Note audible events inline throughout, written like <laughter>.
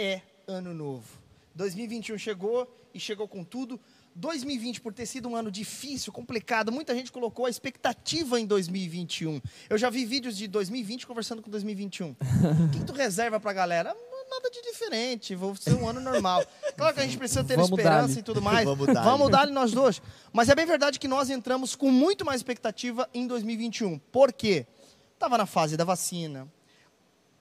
é ano novo. 2021 chegou e chegou com tudo. 2020, por ter sido um ano difícil, complicado, muita gente colocou a expectativa em 2021. Eu já vi vídeos de 2020 conversando com 2021. <laughs> O que, tu reserva pra galera? Nada de diferente, vou ser um ano normal. Claro que a gente precisa ter Vamos esperança e tudo mais. Vamos dar-lhe. Vamos nós dois. Mas é bem verdade que nós entramos com muito mais expectativa em 2021. Por quê? Tava na fase da vacina.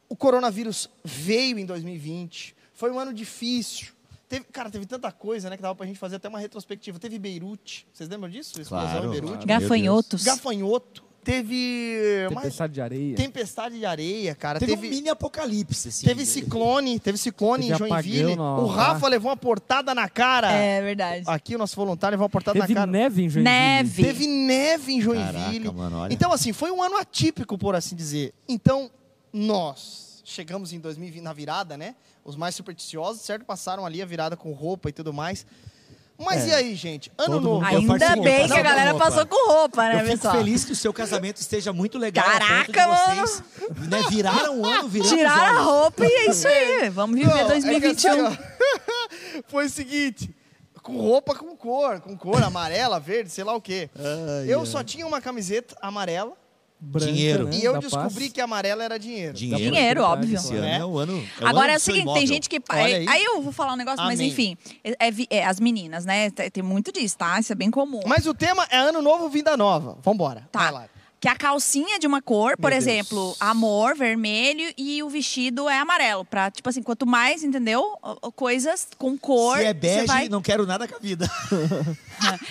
O coronavírus veio em 2020. Foi um ano difícil. Teve, cara, teve tanta coisa, né, que dava pra gente fazer até uma retrospectiva. Teve Beirute. Vocês lembram disso? Explosão Claro, em Beirute. claro. Gafanhotos. Gafanhoto. Teve Tempestade de areia. tempestade de areia, cara. Teve, Teve, um mini apocalipse, assim. teve ciclone, teve ciclone Teve em Joinville. O Rafa levou uma portada na cara. É verdade. Aqui o nosso voluntário levou uma portada Teve na cara. neve em Joinville. Neve. Teve neve em Joinville. Caraca, mano, olha. Então, assim, foi um ano atípico, por assim dizer. Então, nós chegamos em 2020 na virada, né? Os mais supersticiosos, certo? Passaram ali a virada com roupa e tudo mais. Mas É. e aí, gente? Ano Todo novo. Ainda bem que a galera roupa. passou com roupa, né, Eu fico pessoal? feliz que o seu casamento esteja muito legal. Caraca, vocês, né, viraram o ano, viraram Tiraram a roupa e é isso aí. Vamos viver Não, é que 2021. assim, ó, <laughs> foi o seguinte. Com roupa com cor, com cor <laughs> amarela, verde, sei lá o quê. Ai, eu só tinha uma camiseta amarela Branca, Dinheiro. né, e eu da descobri paz. que amarela era dinheiro. Dinheiro. Dinheiro, óbvio. Esse ano Né? é o ano. é o ano Agora é o seguinte, tem gente que. Aí, aí. eu vou falar um negócio, mas Amém. enfim. É, é vi- é, as meninas, né? Tem, muito disso, tá? Isso é bem comum. Mas o tema é ano novo, vida nova. Vambora. Tá. Vai lá. Que a calcinha é de uma cor, por Meu Deus. exemplo, amor, vermelho, e o vestido é amarelo. Pra, tipo assim, quanto mais, entendeu? Coisas com cor. Se é bege, vai- não quero nada com a vida. <laughs>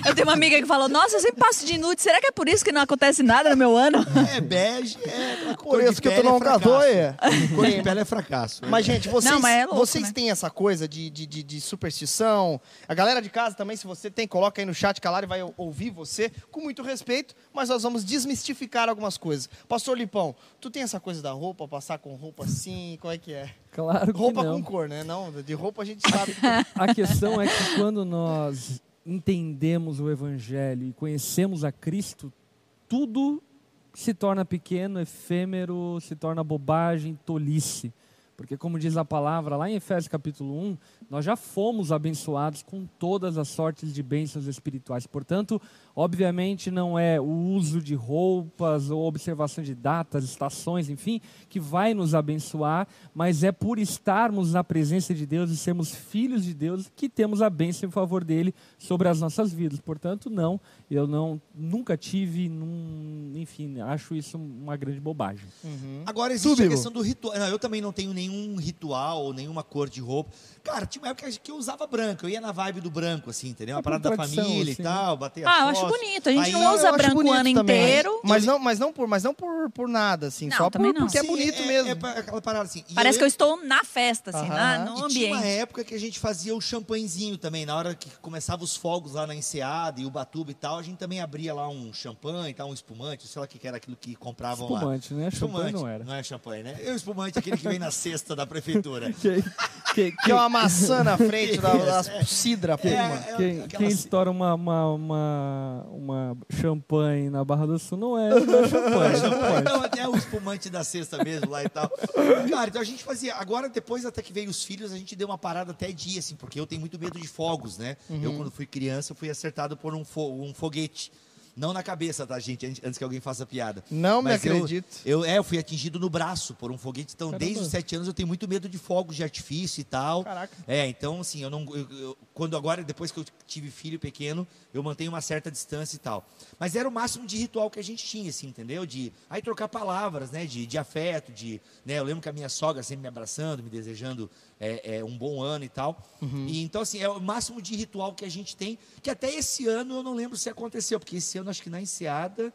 Eu tenho uma amiga que falou: Nossa, eu sempre passo de nude. Será que é por isso que não acontece nada no meu ano? <laughs> É bege, é. Por isso que tu não casou, é. Cor de <laughs> pele é fracasso. Mas, gente, vocês, Não, mas é louco, vocês né? têm essa coisa de, de, de, de superstição. A galera de casa também, se você tem, coloca aí no chat que a Lari vai ouvir você com muito respeito, mas nós vamos desmistificar algumas coisas. Pastor Lipão, tu tem essa coisa da roupa, passar com roupa assim, como é que é? Claro que Roupa não. com cor, né? Não, de roupa a gente sabe. <laughs> A questão é que quando nós entendemos o Evangelho e conhecemos a Cristo, tudo se torna pequeno, efêmero, se torna bobagem, tolice. Porque, como diz a palavra lá em Efésios capítulo 1, nós já fomos abençoados com todas as sortes de bênçãos espirituais. Portanto, obviamente, não é o uso de roupas ou observação de datas, estações, enfim, que vai nos abençoar, mas é por estarmos na presença de Deus e sermos filhos de Deus que temos a bênção em favor dele sobre as nossas vidas. Portanto, não, eu não nunca tive, num, enfim, acho isso uma grande bobagem. Uhum. Agora existe a questão do ritual. Não, eu também não tenho nenhum ritual ou nenhuma cor de roupa. Cara, tinha uma época que eu usava branco. Eu ia na vibe do branco, assim, entendeu? Uma É parada da família assim, e tal, bater a Ah, eu acho foto. Bonito. A gente Aí não usa branco o ano também. inteiro. Mas não, mas não por, mas não por, por nada, assim. Não, só por, também não. porque é Sim, bonito é, mesmo. É, aquela parada assim. E Parece eu- que eu estou na festa, assim, Aham. na- no E tinha uma ambiente. época que a gente fazia o champanhezinho também, na hora que começava os fogos lá na Enseada e o Batuba e tal, a gente também abria lá um champanhe, tal, um espumante, sei lá o que que era aquilo que compravam lá. Espumante, né? Champanhe não era. Não é champanhe, né? E o espumante, aquele que vem na cesta da prefeitura. <laughs> Quem, quem- Que é uma maçã na frente da, <laughs> da cidra, puma. É, quem- aquela- quem estoura uma, uma, uma, uma champanhe na Barra do Sul não é, não é champanhe. não. Então, até o espumante da cesta mesmo lá e tal. Cara, então a gente fazia. Agora, depois até que veio os filhos, a gente deu uma parada até dia, assim, porque eu tenho muito medo de fogos, né? Eu, quando fui criança, fui acertado por um, fo- um foguete. Não na cabeça, tá, gente? Antes- que alguém faça piada. Não me Mas eu- acredito. Eu, é, eu fui atingido no braço por um foguete. Então, Caramba. desde os sete anos, eu tenho muito medo de fogos de artifício e tal. Caraca. É, então, assim, eu não. eu- eu- quando agora, depois que eu tive filho pequeno, eu mantenho uma certa distância e tal. Mas era o máximo de ritual que a gente tinha, assim, entendeu? De aí trocar palavras, né? De, de afeto, de. Né? Eu lembro que a minha sogra sempre me abraçando, me desejando é, é, um bom ano e tal. E então, assim, é o máximo de ritual que a gente tem, que até esse ano eu não lembro se aconteceu, porque esse ano acho que na enseada.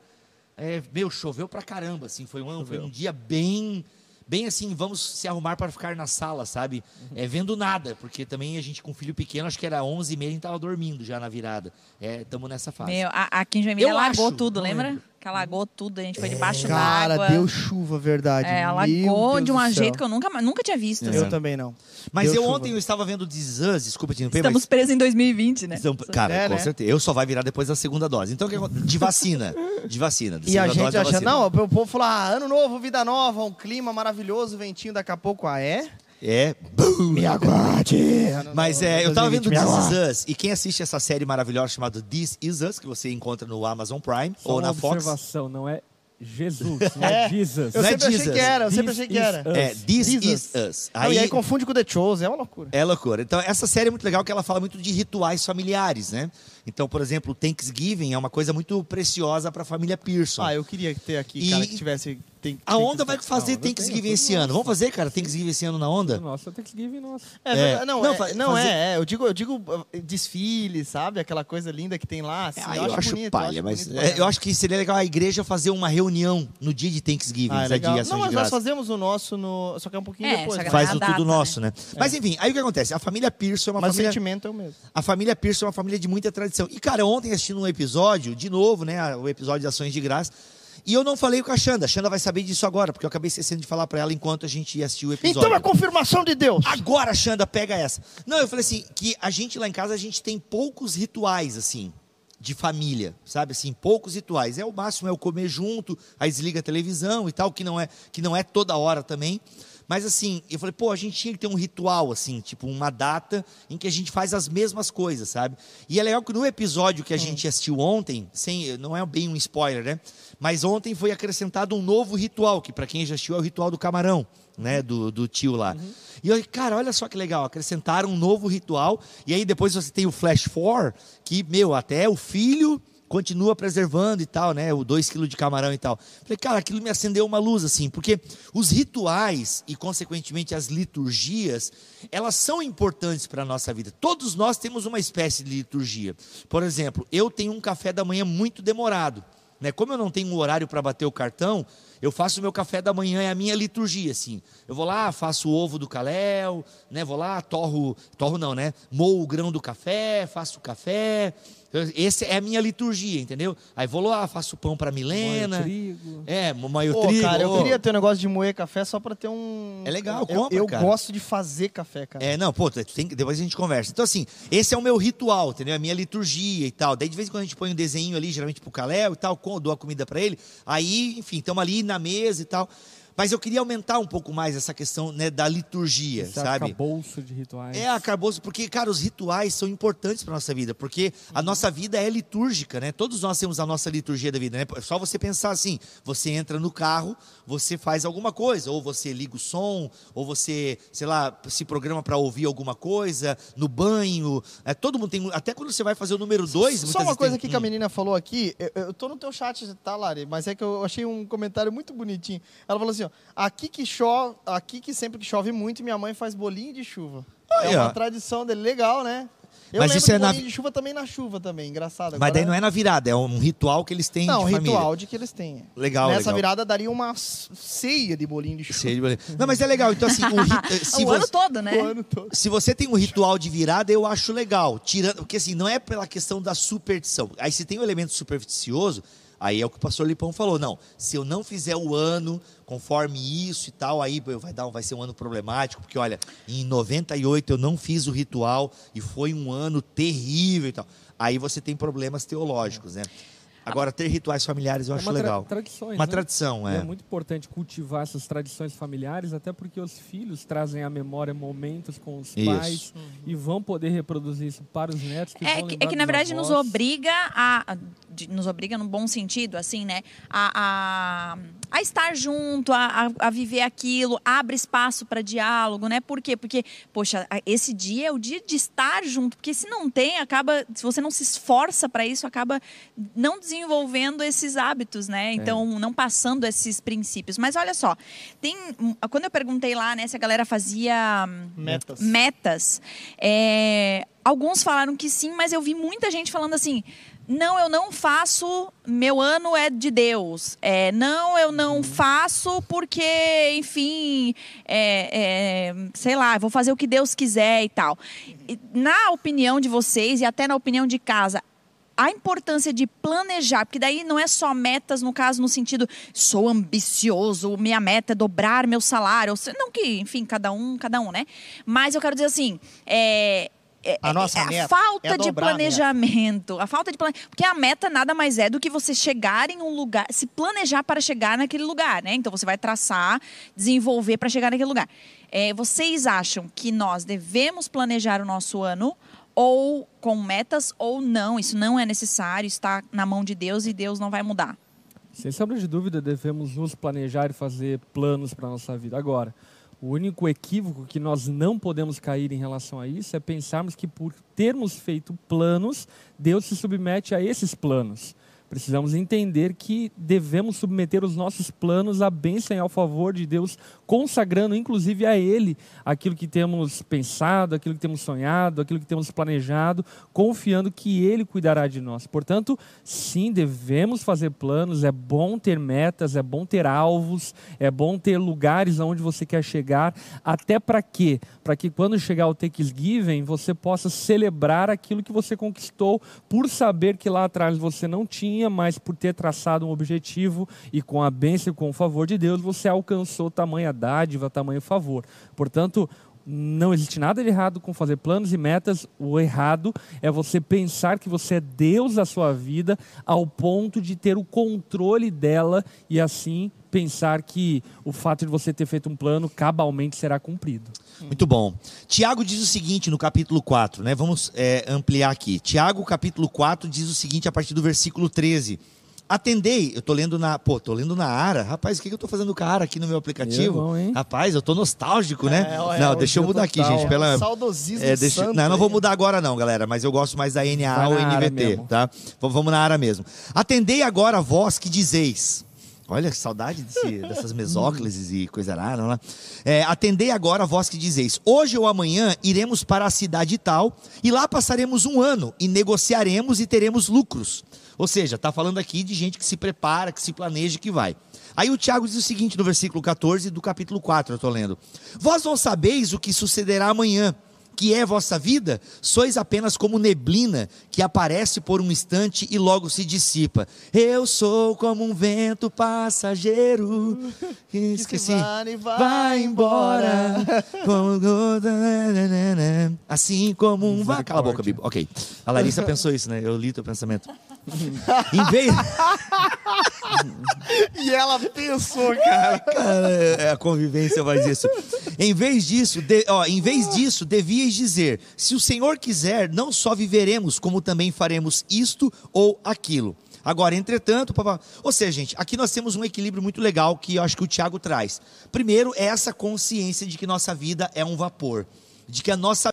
É, meu, choveu pra caramba, assim, foi um, ano- foi um dia bem, bem assim, vamos se arrumar para ficar na sala, sabe? É, vendo nada, porque também a gente com filho pequeno, acho que era 11 e meia, a gente tava dormindo já na virada. É, estamos nessa fase. Meu, a- aqui em Joinville Eu alagou acho, tudo, lembra? lembro. Que alagou tudo, a gente foi debaixo Cara, d'água. deu chuva, verdade. É, alagou de um do céu. jeito que eu nunca, nunca tinha visto. Eu assim. também não. Mas Deu eu chuva. ontem eu estava vendo This Us, desculpa te interromper, Estamos mas... presos em 2020, né? Então, cara, É, com né? certeza. Eu só vai virar depois da segunda dose. Então, o que acontece? de vacina. De vacina. da E a segunda dose gente da achando, vacina. não, o povo falou, ah, ano novo, vida nova, um clima maravilhoso, ventinho daqui a pouco, ah, é? É. Boom. Me aguarde. Mas é, eu tava vendo 2020, me This. Is Us, e quem assiste essa série maravilhosa chamada This Is Us, que você encontra no Amazon Prime Só ou na Fox. observação, não é Jesus, <laughs> não é, É, Jesus. Eu Não é sempre achei que era, eu sempre This achei que era. us. É, This, This Is Us. Us. Não, Aí, e aí confunde com The Chose, é uma loucura. É loucura. Então, essa série é muito legal que ela fala muito de rituais familiares, né? Então, por exemplo, o Thanksgiving é uma coisa muito preciosa para a família Pearson. Ah, eu queria ter aqui, E- cara, que tivesse... Tem, a Onda vai fazer eu Thanksgiving tenho, esse ano. Vamos fazer, cara, Thanksgiving esse ano na Onda? Nossa, Thanksgiving, nossa. É, É. não, Não, é, fa- não fazer- é, é, eu digo, eu digo uh, desfile, sabe? Aquela coisa linda que tem lá. Assim, Ah, eu, acho, bonito, palha, eu acho mas bonito é, eu acho que seria legal a igreja fazer uma reunião no dia de Thanksgiving, Ah, é sabe, legal. de ação Não, de mas nós fazemos o nosso no. Só que é um pouquinho É, depois. só que né? Faz a o data, tudo né? nosso, né? Mas enfim, aí o que acontece? A família Pearson é uma Mas o família. sentimento é o mesmo. A família Pearson é uma família de muita tradição. E, cara, ontem assistindo um episódio, de novo, né? O episódio de Ações de Graça. E eu não falei com a Xanda. A Xanda vai saber disso agora, porque eu acabei esquecendo de falar pra ela enquanto a gente ia assistir o episódio. Então é confirmação de Deus. Agora, Xanda, pega essa. Não, eu falei assim, que a gente lá em casa, a gente tem poucos rituais, assim, de família, sabe? Assim, poucos rituais. É o máximo, é o comer junto, aí desliga a televisão e tal, que não é, que não é toda hora também. Mas assim, eu falei, pô, a gente tinha que ter um ritual, assim, tipo uma data em que a gente faz as mesmas coisas, sabe? E é legal que no episódio que a gente assistiu ontem, sem, não é bem um spoiler, né? Mas ontem foi acrescentado um novo ritual, que para quem já assistiu é o ritual do camarão, né? Do, do tio lá. E eu, cara, olha só que legal, acrescentaram um novo ritual, e aí depois você tem o Flash 4, que, meu, até o filho continua preservando e tal, né? O 2 quilos de camarão e tal. Falei, cara, aquilo me acendeu uma luz, assim, porque os rituais e, consequentemente, as liturgias, elas são importantes para a nossa vida. Todos nós temos uma espécie de liturgia. Por exemplo, eu tenho um café da manhã muito demorado. Né? Como eu não tenho um horário para bater o cartão, eu faço o meu café da manhã, é a minha liturgia, assim. Eu vou lá, faço o ovo do caléu, né? Vou lá, torro, torro não, né? Moo o grão do café, faço o café. Essa é a minha liturgia, entendeu? Aí vou lá, faço pão para Milena. Trigo. É, moio Pô, trigo. cara, eu queria ter um negócio de moer café só pra ter um. É legal, eu, compra, Eu cara. gosto de fazer café, cara. É, não, pô, tem, depois a gente conversa. Então, assim, esse é o meu ritual, entendeu? A minha liturgia e tal. Daí, de vez em quando, a gente põe um desenho ali, geralmente pro Caléu e tal, dou a comida para ele. Aí, enfim, estamos ali na mesa e tal. Mas eu queria aumentar um pouco mais essa questão né, da liturgia, Esse sabe? arcabouço de rituais. É, acabou porque, cara, os rituais são importantes para nossa vida, porque a nossa vida é litúrgica, né? Todos nós temos a nossa liturgia da vida, né? É só você pensar assim: você entra no carro, você faz alguma coisa, ou você liga o som, ou você, sei lá, se programa para ouvir alguma coisa, no banho. É, todo mundo tem. Até quando você vai fazer o número dois, Só uma coisa tem- aqui que a Hum. menina falou aqui, eu, eu tô no teu chat, tá, Lari? Mas é que eu achei um comentário muito bonitinho. Ela falou assim, ó, aqui que chove, aqui que sempre que chove muito, minha mãe faz bolinho de chuva. Aí, é uma ó. tradição dele, legal, né? Eu Mas lembro isso de é na- bolinho de chuva também na chuva também, engraçado. Mas Agora- daí não é na virada, é um ritual que eles têm Não, de um família. ritual de que eles têm. Legal, Nessa legal. virada daria uma ceia de bolinho de chuva. Sei de bolinho. Não, mas é legal. Então, assim, o rit- <laughs> se o você- ano todo, né? O ano todo. Se você tem um ritual de virada, eu acho legal. Tirando, porque assim, não é pela questão da superstição. Aí se tem um elemento supersticioso, aí é o que o pastor Lipão falou. Não, se eu não fizer o ano conforme isso e tal, aí vai, dar, vai ser um ano problemático, porque olha, em 98 eu não fiz o ritual e foi um ano terrível e tal. Aí você tem problemas teológicos, né? Agora, ter rituais familiares eu É acho uma legal. tradições, Uma né? tradição, E é. É muito importante cultivar essas tradições familiares, até porque os filhos trazem à memória momentos com os Isso. pais e vão poder reproduzir isso para os netos. Que É vão que, é que, na verdade, nos avós. obriga a. nos obriga num bom sentido, assim, né? A, a, a estar junto, a, a, a viver aquilo, abre espaço para diálogo, né? Por quê? Porque, poxa, esse dia é o dia de estar junto, porque se não tem, acaba. Se você não se esforça para isso, acaba não desenvolvendo esses hábitos, né? Então, não passando esses princípios. Mas olha só, tem. Quando eu perguntei lá, né, se a galera fazia Metas. metas. É, alguns falaram que sim, mas eu vi muita gente falando assim. Não, eu não faço, meu ano é de Deus. É, não, eu não faço porque, enfim, é, é, sei lá, vou fazer o que Deus quiser e tal. Na opinião de vocês e até na opinião de casa, a importância de planejar, porque daí não é só metas, no caso, no sentido, sou ambicioso, minha meta é dobrar meu salário. Não que, enfim, cada um, cada um, né? Mas eu quero dizer assim, é, é- A nossa é meta a falta é de dobrar a planejamento. A falta de plane... Porque a meta nada mais é do que você chegar em um lugar, se planejar para chegar naquele lugar, né? Então você vai traçar, desenvolver para chegar naquele lugar. É, vocês acham que nós devemos planejar o nosso ano ou com metas ou não? Isso não é necessário, está na mão de Deus e Deus não vai mudar. Sem sombra de dúvida, devemos nos planejar e fazer planos para a nossa vida. Agora, o único equívoco que nós não podemos cair em relação a isso é pensarmos que, por termos feito planos, Deus se submete a esses planos. Precisamos entender que devemos submeter os nossos planos à bênção e ao favor de Deus, consagrando inclusive a Ele aquilo que temos pensado, aquilo que temos sonhado, aquilo que temos planejado, confiando que Ele cuidará de nós. Portanto, sim, devemos fazer planos, é bom ter metas, é bom ter alvos, é bom ter lugares aonde você quer chegar, até para quê? Para que quando chegar o Takes Given, você possa celebrar aquilo que você conquistou, por saber que lá atrás você não tinha, mas por ter traçado um objetivo e com a bênção e com o favor de Deus, você alcançou tamanha dádiva, tamanho favor. Portanto, não existe nada de errado com fazer planos e metas. O errado é você pensar que você é Deus da sua vida ao ponto de ter o controle dela e assim pensar que o fato de você ter feito um plano cabalmente será cumprido. Muito bom. Tiago diz o seguinte no capítulo 4, né? Vamos é, ampliar aqui. Tiago, capítulo 4, diz o seguinte a partir do versículo 13. Atendei, eu tô lendo na, pô, tô lendo na Ara. Rapaz, o que, que eu tô fazendo com a Ara aqui no meu aplicativo? É bom, hein? Rapaz, eu tô nostálgico, né? É, ó, é, não, deixa eu eu mudar aqui, total. gente, pela Saudosismo é, deixa- santo não, eu não vou mudar agora não, galera, mas eu gosto mais da NA ou NVT, tá? Vamos na Ara mesmo. Atendei agora vós que dizeis. Olha que saudade desse- <laughs> dessas mesóclises e coisa rara, né? É, atendei agora vós que dizeis: Hoje ou amanhã iremos para a cidade tal e lá passaremos um ano e negociaremos e teremos lucros. Ou seja, está falando aqui de gente que se prepara, que se planeja, que vai. Aí o Tiago diz o seguinte no versículo 14 do capítulo 4, eu estou lendo: Vós não sabeis o que sucederá amanhã que é vossa vida, sois apenas como neblina que aparece por um instante e logo se dissipa. Eu sou como um vento passageiro. <laughs> que Esqueci. vai e vai Vai embora. <laughs> Assim como um. Vai, cala a boca, Bibo. Ok. A Larissa pensou isso, né? Eu li teu pensamento. <laughs> em vez. E ela pensou, cara. <laughs> Cara, é, a convivência faz isso. Em vez disso, de- ó, em vez disso, devíeis dizer: se o Senhor quiser, não só viveremos, como também faremos isto ou aquilo. Agora, entretanto, papá, ou seja, gente, aqui nós temos um equilíbrio muito legal que eu acho que o Tiago traz. Primeiro, é essa consciência de que nossa vida é um vapor, de que a nossa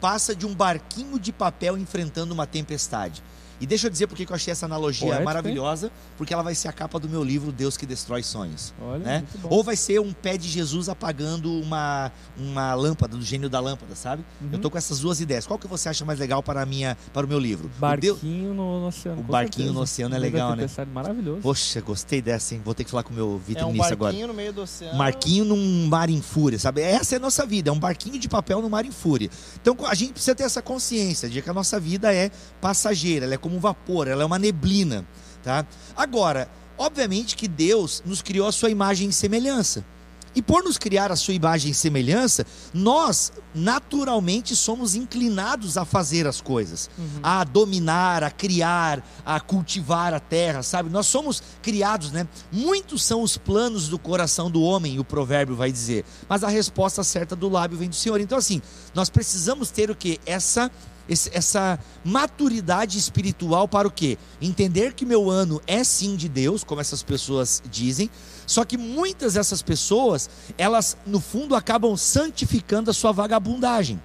passa de um barquinho de papel enfrentando uma tempestade. E deixa eu dizer porque que eu achei essa analogia Poético, hein? maravilhosa, porque ela vai ser a capa do meu livro Deus que Destrói Sonhos. Olha, né? Ou vai ser um pé de Jesus apagando uma, uma lâmpada, do gênio da lâmpada, sabe? Uhum. Eu tô com essas duas ideias. Qual que você acha mais legal para, a minha, para o meu livro? O Deus- Barquinho no, no oceano. O com barquinho certeza. no oceano é legal, né? Maravilhoso. Poxa, gostei dessa, hein? Vou ter que falar com o meu É um vitrinista agora. barquinho no meio do oceano. Marquinho num mar em fúria, sabe? Essa é a nossa vida, é um barquinho de papel no mar em fúria. Então a gente precisa ter essa consciência de que a nossa vida é passageira, ela é como um vapor, ela é uma neblina, tá? Agora, obviamente que Deus nos criou a sua imagem e semelhança. E por nos criar a sua imagem e semelhança, nós naturalmente somos inclinados a fazer as coisas, a dominar, a criar, a cultivar a terra, sabe? Nós somos criados, né? Muitos são os planos do coração do homem, o provérbio vai dizer, mas a resposta certa do lábio vem do Senhor. Então, assim, nós precisamos ter o que? Essa esse- essa maturidade espiritual para o quê? Entender que meu ano é sim de Deus, como essas pessoas dizem, só que muitas dessas pessoas, elas no fundo acabam santificando a sua vagabundagem.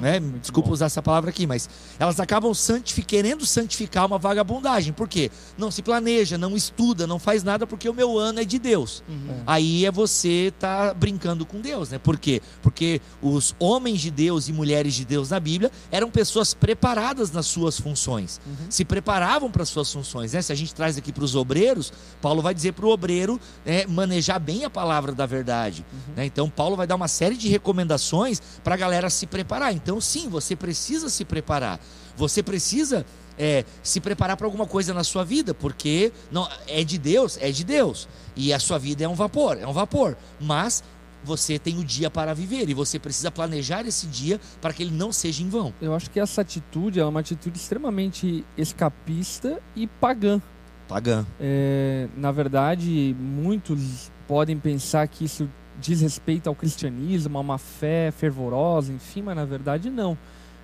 né? Desculpa usar essa palavra aqui, mas elas acabam santifi- querendo santificar uma vagabundagem. Por quê? Não se planeja, não estuda, não faz nada porque o meu ano é de Deus. Aí é você tá brincando com Deus, né? Por quê? Porque os homens de Deus e mulheres de Deus na Bíblia eram pessoas preparadas nas suas funções, se preparavam para as suas funções. Né? Se a gente traz aqui para os obreiros, Paulo vai dizer para o obreiro né, manejar bem a palavra da verdade. né? Então, Paulo vai dar uma série de recomendações para a galera se preparar. Então, sim, você precisa se preparar. Você precisa é, se preparar para alguma coisa na sua vida, porque não é de Deus, é de Deus. E a sua vida é um vapor, é um vapor. Mas você tem o dia para viver e você precisa planejar esse dia para que ele não seja em vão. Eu acho que essa atitude é uma atitude extremamente escapista e pagã. Pagã. É, na verdade, muitos podem pensar que isso diz respeito ao cristianismo, a uma fé fervorosa, enfim, mas na verdade não.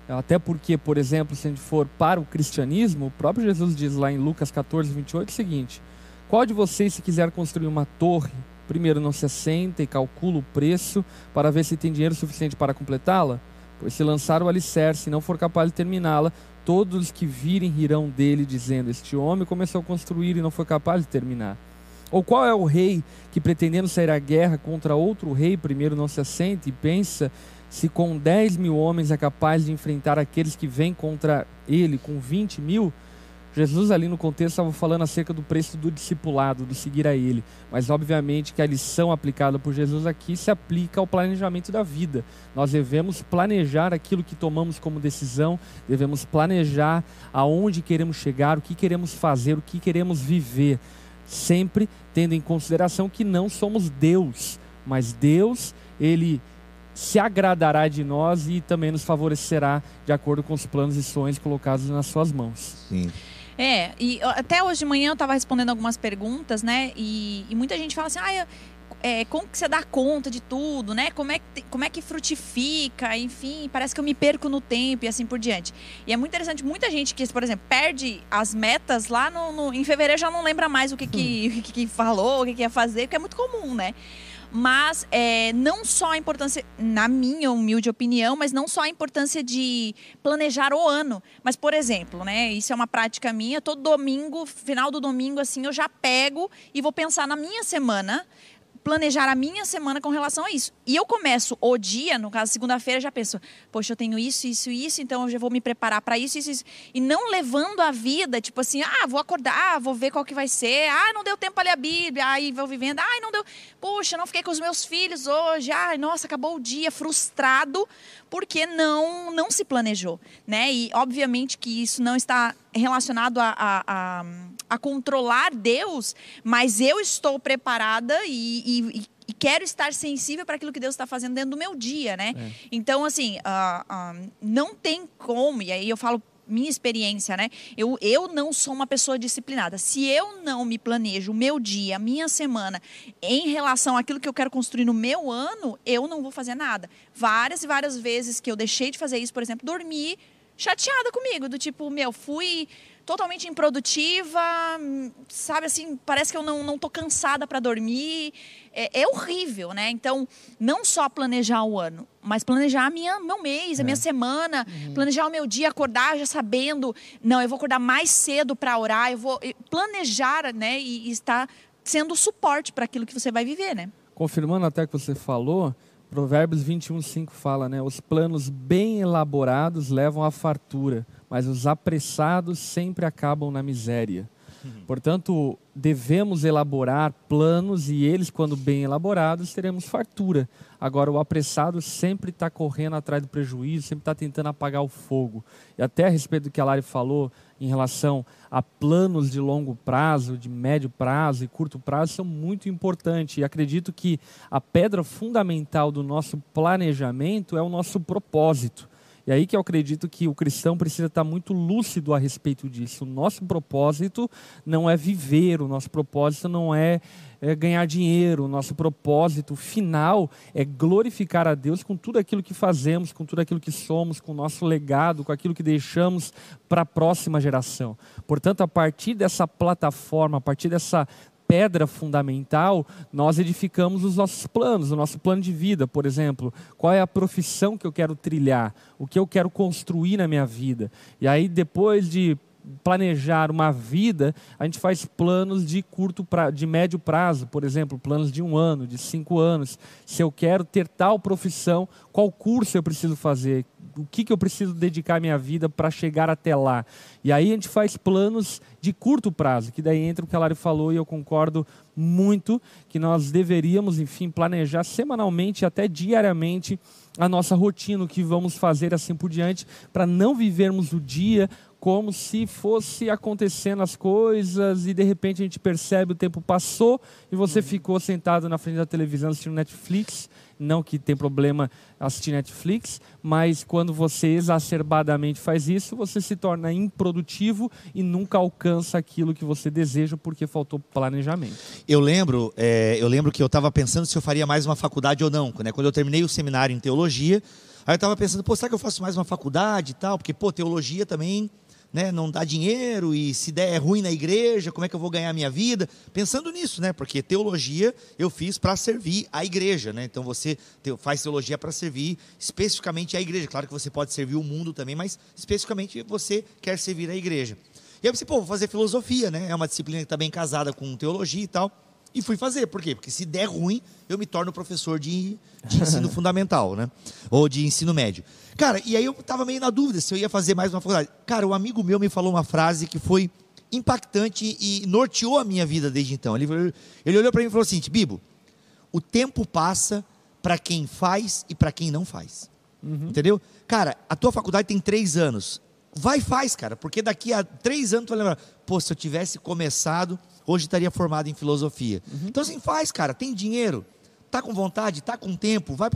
Até porque, por exemplo, se a gente for para o cristianismo, o próprio Jesus diz lá em Lucas 14, 28 o seguinte: Qual de vocês, se quiser construir uma torre, primeiro não se assenta e calcula o preço para ver se tem dinheiro suficiente para completá-la? Pois se lançar o alicerce e não for capaz de terminá-la, todos os que virem rirão dele, dizendo: Este homem começou a construir e não foi capaz de terminar. Ou qual é o rei que, pretendendo sair à guerra contra outro rei, primeiro não se assenta e pensa se com 10 mil homens é capaz de enfrentar aqueles que vêm contra ele com 20 mil? Jesus ali no contexto estava falando acerca do preço do discipulado, do seguir a ele. Mas obviamente que a lição aplicada por Jesus aqui se aplica ao planejamento da vida. Nós devemos planejar aquilo que tomamos como decisão, devemos planejar aonde queremos chegar, o que queremos fazer, o que queremos viver, sempre tendo em consideração que não somos Deus, mas Deus, ele se agradará de nós e também nos favorecerá de acordo com os planos e sonhos colocados nas suas mãos. Sim. É, e até hoje de manhã eu estava respondendo algumas perguntas, né? E, e, muita gente fala assim, ah, é, como que você dá conta de tudo, né? Como é, que, como é que frutifica, enfim, parece que eu me perco no tempo e assim por diante. E é muito interessante, muita gente que, por exemplo, perde as metas lá no, no em fevereiro já não lembra mais o que, que, hum. <laughs> que, que falou, o que, que ia fazer, que é muito comum, né? Mas é, não só a importância, na minha humilde opinião, mas não só a importância de planejar o ano. Mas, por exemplo, né? Isso é uma prática minha. Todo domingo, final do domingo, assim, eu já pego e vou pensar na minha semana planejar a minha semana com relação a isso. E eu começo o dia, no caso, segunda-feira, já penso, poxa, eu tenho isso, isso, isso, então eu já vou me preparar para isso, isso, isso. E não levando a vida, tipo assim, ah, vou acordar, vou ver qual que vai ser, ah, não deu tempo para ler a Bíblia, aí vou vivendo, ah, não deu, poxa, não fiquei com os meus filhos hoje, ai, nossa, acabou o dia, frustrado, porque não não se planejou, né? E obviamente que isso não está relacionado a, a, a, a controlar Deus, mas eu estou preparada e, e, e quero estar sensível para aquilo que Deus está fazendo dentro do meu dia, né? É. Então, assim, uh, uh, não tem como, e aí eu falo minha experiência, né? Eu, eu não sou uma pessoa disciplinada. Se eu não me planejo o meu dia, a minha semana, em relação àquilo que eu quero construir no meu ano, eu não vou fazer nada. Várias e várias vezes que eu deixei de fazer isso, por exemplo, dormir chateada comigo, do tipo, meu, fui totalmente improdutiva, sabe assim, parece que eu não, não tô cansada para dormir. É, é, horrível, né? Então, não só planejar o ano, mas planejar a minha, meu mês, a minha é. semana, uhum. planejar o meu dia, acordar já sabendo, não, eu vou acordar mais cedo para orar, eu vou planejar, né? E, e estar sendo suporte para aquilo que você vai viver, né? Confirmando até que você falou, Provérbios 21, 5 fala, né? Os planos bem elaborados levam à fartura, mas os apressados sempre acabam na miséria. Portanto, devemos elaborar planos e eles, quando bem elaborados, teremos fartura. Agora, o apressado sempre está correndo atrás do prejuízo, sempre está tentando apagar o fogo. E até a respeito do que a Lari falou em relação a planos de longo prazo, de médio prazo e curto prazo, são muito importantes. E acredito que a pedra fundamental do nosso planejamento é o nosso propósito. E aí que eu acredito que o cristão precisa estar muito lúcido a respeito disso. O nosso propósito não é viver, o nosso propósito não é, é ganhar dinheiro, o nosso propósito final é glorificar a Deus com tudo aquilo que fazemos, com tudo aquilo que somos, com o nosso legado, com aquilo que deixamos para a próxima geração. Portanto, a partir dessa plataforma, a partir dessa pedra fundamental, nós edificamos os nossos planos, o nosso plano de vida, por exemplo. Qual é a profissão que eu quero trilhar? O que eu quero construir na minha vida? E aí, depois de planejar uma vida, a gente faz planos de curto pra, de médio prazo, por exemplo, planos de um ano, de cinco anos. Se eu quero ter tal profissão, qual curso eu preciso fazer? O que, que eu preciso dedicar minha vida para chegar até lá? E aí a gente faz planos de curto prazo, que daí entra o que a Lari falou e eu concordo muito que nós deveríamos, enfim, planejar semanalmente, até diariamente, a nossa rotina, o que vamos fazer assim por diante, para não vivermos o dia como se fosse acontecendo as coisas e de repente a gente percebe o tempo passou e você ficou sentado na frente da televisão assistindo Netflix. Não que tem problema assistir Netflix, mas quando você exacerbadamente faz isso, você se torna improdutivo e nunca alcança aquilo que você deseja porque faltou planejamento. Eu lembro, é, eu lembro que eu estava pensando se eu faria mais uma faculdade ou não. Né? Quando eu terminei o seminário em teologia, aí eu estava pensando, pô, será que eu faço mais uma faculdade e tal? Porque, pô, teologia também né, não dá dinheiro e se der é ruim na igreja, como é que eu vou ganhar minha vida? Pensando nisso, né? Porque teologia eu fiz para servir a igreja, né? Então você faz teologia para servir especificamente a igreja. Claro que você pode servir o mundo também, mas especificamente você quer servir a igreja. E aí pensei, pô, vou fazer filosofia, né? É uma disciplina que está bem casada com teologia e tal. E fui fazer. Por quê? Porque se der ruim, eu me torno professor de, de ensino <laughs> fundamental, né? Ou de ensino médio. Cara, e aí eu tava meio na dúvida se eu ia fazer mais uma faculdade. Cara, um amigo meu me falou uma frase que foi impactante e norteou a minha vida desde então. Ele, ele olhou para mim e falou assim: Bibo, o tempo passa para quem faz e para quem não faz. Uhum. Entendeu? Cara, a tua faculdade tem três anos. Vai faz, cara, porque daqui a três anos tu vai lembrar. Pô, se eu tivesse começado, hoje estaria formado em filosofia. Uhum. Então assim, faz, cara, tem dinheiro, tá com vontade, tá com tempo, vai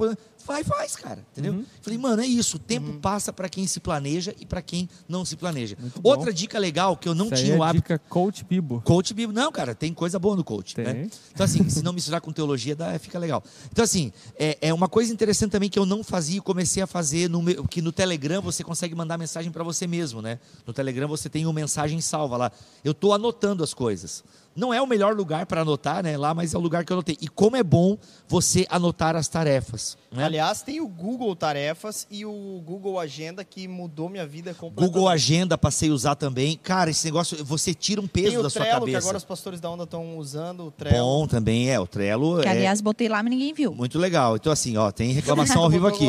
vai faz, cara, entendeu? Uhum. Falei, mano, é isso, o tempo uhum. passa para quem se planeja e para quem não se planeja. Outra dica legal que eu não Isso tinha é o hábito. Dica coach Bibo. Coach Bibo, não, cara, tem coisa boa no coach, né? Então assim, se não misturar com teologia, dá, fica legal. Então assim, é, é uma coisa interessante também que eu não fazia e comecei a fazer no que no Telegram você consegue mandar mensagem para você mesmo, né? No Telegram você tem uma mensagem salva lá. Eu tô anotando as coisas. Não é o melhor lugar para anotar, né? Lá, mas é o lugar que eu anotei. E como é bom você anotar as tarefas. Né? Aliás, tem o Google Tarefas e o Google Agenda que mudou minha vida completamente. Google Agenda passei a usar também. Cara, esse negócio, você tira um peso tem da Trello, sua cabeça. que agora os pastores da onda estão usando o Trello. Bom também, é. O Trello Que, é aliás, botei lá, mas ninguém viu. muito legal. Então, assim, ó, tem <laughs> reclamação ao vivo aqui.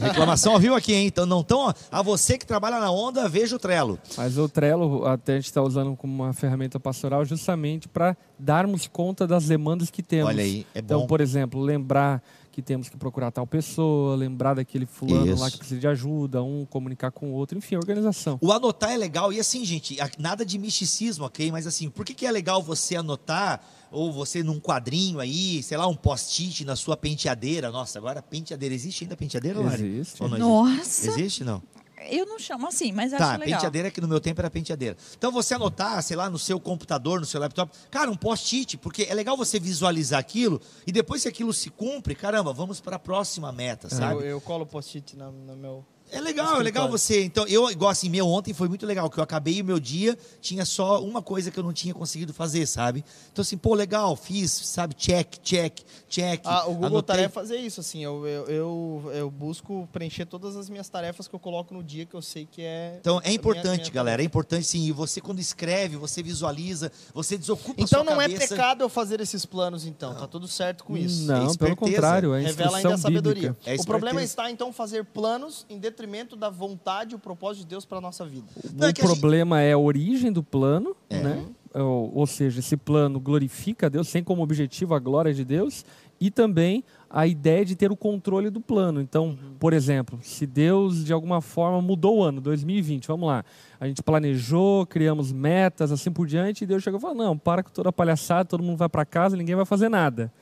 Reclamação ao vivo aqui, hein? Então, não tão. A você que trabalha na onda, veja o Trello. Mas o Trello até a gente está usando como uma ferramenta pastoral justamente para darmos conta das demandas que temos. Olha aí, é Então, bom. por exemplo, lembrar que temos que procurar tal pessoa, lembrar daquele fulano Isso. lá que precisa de ajuda, um comunicar com o outro, enfim, organização. O anotar é legal, e assim, gente, nada de misticismo, ok? Mas assim, por que, que é legal você anotar, ou você num quadrinho aí, sei lá, um post-it na sua penteadeira? Nossa, agora penteadeira, existe ainda penteadeira, Lari? Existe. Ou não Nossa. existe? Existe, não? Eu não chamo assim, mas Tá, acho legal. penteadeira que no meu tempo era penteadeira. Então você anotar, sei lá, no seu computador, no seu laptop, cara, um post-it, porque é legal você visualizar aquilo e depois que aquilo se cumpre, caramba, vamos para a próxima meta, Eu, sabe? eu colo post-it na- no meu. É legal, é legal você. Então, eu, igual assim, meu ontem foi muito legal, que eu acabei o meu dia, tinha só uma coisa que eu não tinha conseguido fazer, sabe? Então, assim, pô, legal, fiz, sabe? Check, check, check. Ah, o Google anotei. Tarefas é isso, assim, eu, eu, eu, eu busco preencher todas as minhas tarefas que eu coloco no dia que eu sei que é. Então, é minha- importante, minha galera, é tarefa. importante sim. E você, quando escreve, você visualiza, você desocupa a Então não é cabeça. pecado eu fazer esses planos, então, tá tudo certo com isso. Não, É pelo contrário, é Revela ainda a sabedoria. É o problema esperteza. está, então, fazer planos em detrimento da vontade e o propósito de Deus para nossa vida. Não, é o que a gente- problema é a origem do plano, É. né? Ou, ou seja, esse plano glorifica a Deus, tem como objetivo a glória de Deus e também a ideia de ter o controle do plano. Então, por exemplo, se Deus de alguma forma mudou o ano, 2020, vamos lá, a gente planejou, criamos metas, assim por diante, e Deus chegou e falou: não, para com toda a palhaçada, todo mundo vai para casa, ninguém vai fazer nada.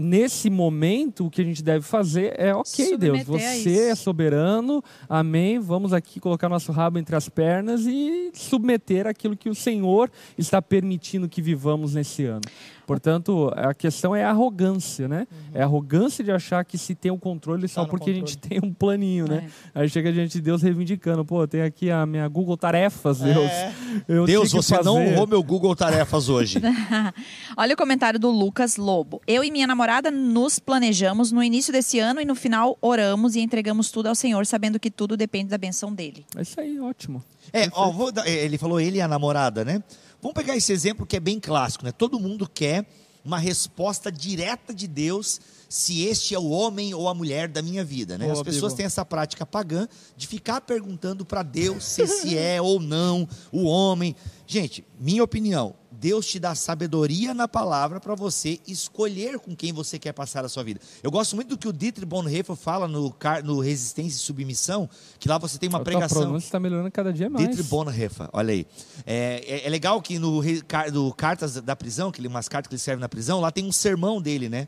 Nesse momento, o que a gente deve fazer é, ok, Deus, Submeter a você é soberano, amém. Vamos aqui colocar nosso rabo entre as pernas e submeter aquilo que o Senhor está permitindo que vivamos nesse ano. Portanto, a questão é a arrogância, né? É a arrogância de achar que se tem o controle só Tá porque a gente controle. tem um planinho, né? É. Aí chega diante de Deus reivindicando, pô, tem aqui a minha Google Tarefas, Deus. É. Eu Deus, você não fazer. honrou meu Google Tarefas hoje. <laughs> Olha o comentário do Lucas Lobo. Eu e minha namorada nos planejamos no início desse ano e no final oramos e entregamos tudo ao Senhor, sabendo que tudo depende da benção dele. É isso aí, ótimo. É, ó, vou dar- ele falou ele e a namorada, né? Vamos pegar esse exemplo que é bem clássico, né? Todo mundo quer uma resposta direta de Deus se este é o homem ou a mulher da minha vida, né? Boa, As pessoas Bibo. têm essa prática pagã de ficar perguntando para Deus se esse <laughs> é ou não o homem. Gente, minha opinião, Deus te dá sabedoria na palavra para você escolher com quem você quer passar a sua vida. Eu gosto muito do que o Dietrich Bonhoeffer fala no, no Resistência e Submissão, que lá você tem uma A pregação. pronúncia está melhorando cada dia mais. Dietrich Bonhoeffer, olha aí. É, é- é legal que no, no Cartas da Prisão, que ele, umas cartas que ele escreve na prisão, lá tem um sermão dele, né?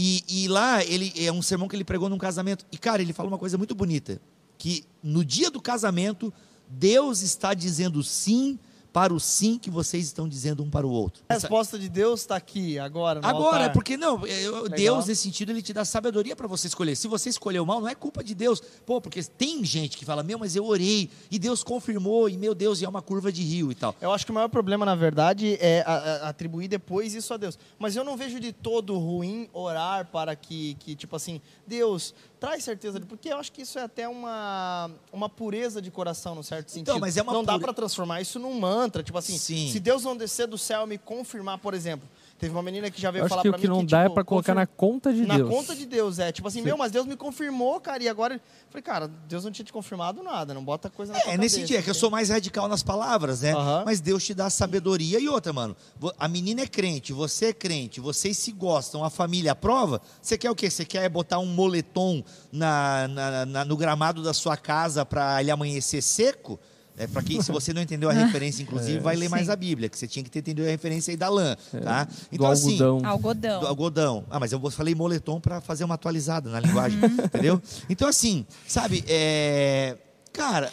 E, e lá ele é um sermão que ele pregou num casamento. E, cara, ele fala uma coisa muito bonita: que no dia do casamento, Deus está dizendo sim para o sim que vocês estão dizendo um para o outro. A resposta de Deus está aqui, agora. Agora, altar. é porque não, é, eu- Deus, nesse sentido, ele te dá sabedoria para você escolher. Se você escolheu mal, não é culpa de Deus. Pô, porque tem gente que fala, meu, mas eu orei e Deus confirmou, e meu Deus, e é uma curva de rio e tal. Eu acho que o maior problema, na verdade, é atribuir depois isso a Deus. Mas eu não vejo de todo ruim orar para que, que tipo assim, Deus, traz certeza. Porque eu acho que isso é até uma, uma pureza de coração, no certo sentido. Então, mas é uma não dá para transformar isso num mantra. Tipo assim, Sim. se Deus não descer do céu e me confirmar, por exemplo. Teve uma menina que já veio Eu falar acho que o pra que mim não que, dá é tipo, para colocar confir- na conta de na Deus. conta de Deus, é. Tipo assim, Sim. meu, mas Deus me confirmou, cara, e agora... Falei, cara, Deus não tinha te confirmado nada, não bota coisa na É, tua nesse cabeça, sentido, é que eu sou mais radical nas palavras, né? Mas Deus te dá sabedoria e outra, mano. A menina é crente, você é crente, vocês se gostam, a família aprova. Você quer o quê? Você quer botar um moletom na, na- na- no gramado da sua casa para ele amanhecer seco? É, para que, se você não entendeu a <laughs> referência, inclusive, vai ler mais Sim. a Bíblia, que você tinha que ter entendido a referência aí da lã, tá? do algodão. Algodão. do algodão. Ah, mas eu falei moletom para fazer uma atualizada na linguagem, entendeu? Então, assim, sabe, é... cara,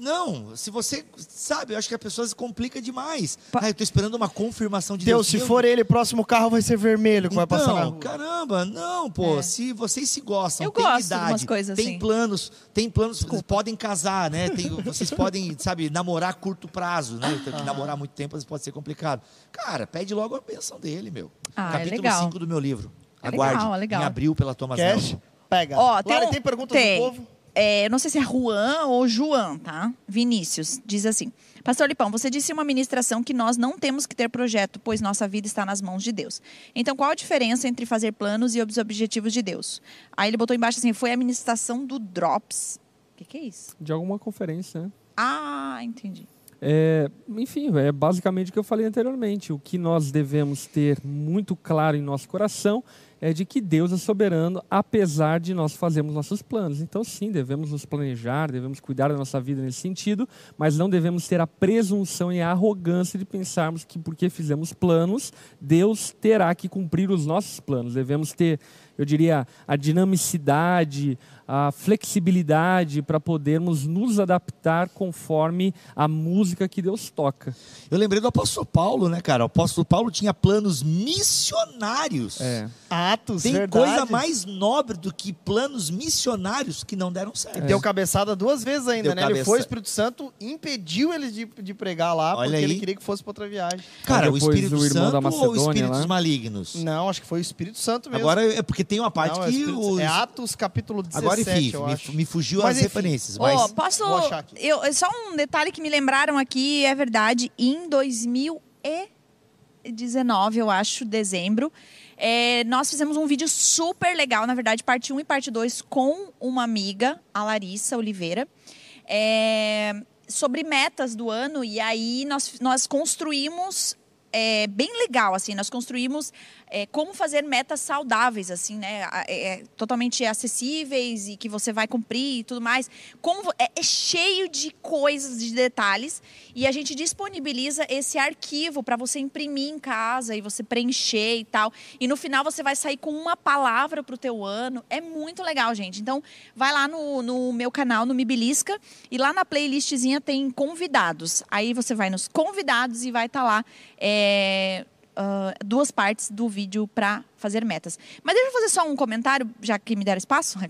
não, se você, sabe, eu acho que a pessoa se complica demais. Pa- Ah, eu tô esperando uma confirmação de Deus, Deus. se Meu for ele, próximo carro vai ser vermelho que vai passar na então, rua. caramba, não, pô. É. Se vocês se gostam, Eu tem gosto de idade, umas coisas tem assim. planos, tem planos, vocês podem casar, né? Tem- <laughs> vocês podem, sabe, namorar a curto prazo, né? Então, que namorar muito tempo às vezes pode ser complicado. Cara, pede logo a bênção dele, meu. Ah, é Capítulo legal. 5 do meu livro. É Aguarde. legal, é legal. Em abril pela Thomas Cash, Nelson. pega. Ó, tem Lari, um- tem perguntas tem. do povo? É, não sei se é Juan ou João, tá? Vinícius diz assim: Pastor Lipão, você disse em uma ministração que nós não temos que ter projeto, pois nossa vida está nas mãos de Deus. Então, qual a diferença entre fazer planos e os objetivos de Deus? Aí ele botou embaixo assim: foi a ministração do Drops. O que, que é isso? De alguma conferência, né? Ah, entendi. É, enfim, é basicamente o que eu falei anteriormente. O que nós devemos ter muito claro em nosso coração é de que Deus é soberano, apesar de nós fazermos nossos planos. Então, sim, devemos nos planejar, devemos cuidar da nossa vida nesse sentido, mas não devemos ter a presunção e a arrogância de pensarmos que porque fizemos planos, Deus terá que cumprir os nossos planos. Devemos ter, eu diria, a dinamicidade, a flexibilidade para podermos nos adaptar conforme a música que Deus toca. Eu lembrei do apóstolo Paulo, né, cara? O apóstolo Paulo tinha planos missionários. É. Atos, Tem verdade. coisa mais nobre do que planos missionários que não deram certo. E deu cabeçada duas vezes ainda, Deu né? Ele cabeça- foi, o Espírito Santo impediu ele de, de pregar lá, Olha porque aí. ele queria que fosse para outra viagem. Cara, o Espírito o irmão da Santo ou Macedônia espíritos lá. malignos? Não, acho que foi o Espírito Santo mesmo. Agora é porque tem uma parte Não, é, que Espírito- os... é Atos capítulo 17, Agora enfim, eu me, acho. me fugiu Mas as enfim. referências, mas posso. Vou achar aqui. Eu, só um detalhe que me lembraram aqui, é verdade. Em 2019, eu acho, dezembro, é, nós fizemos um vídeo super legal, na verdade, parte 1 e parte 2, com uma amiga, a Larissa Oliveira. é, sobre metas do ano, e aí nós, nós construímos. É, bem legal, assim, nós construímos é, como fazer metas saudáveis, assim, né? é, é, totalmente acessíveis e que você vai cumprir e tudo mais. Como é, é cheio de coisas, de detalhes, e a gente disponibiliza esse arquivo para você imprimir em casa e você preencher e tal. E no final você vai sair com uma palavra para o teu ano. É muito legal, gente. Então, vai lá no, no meu canal, no Mibilisca, e lá na playlistzinha tem convidados. Aí você vai nos convidados e vai estar lá. é, ah, duas partes do vídeo para fazer metas. Mas deixa eu fazer só um comentário, já que me deram espaço. <laughs>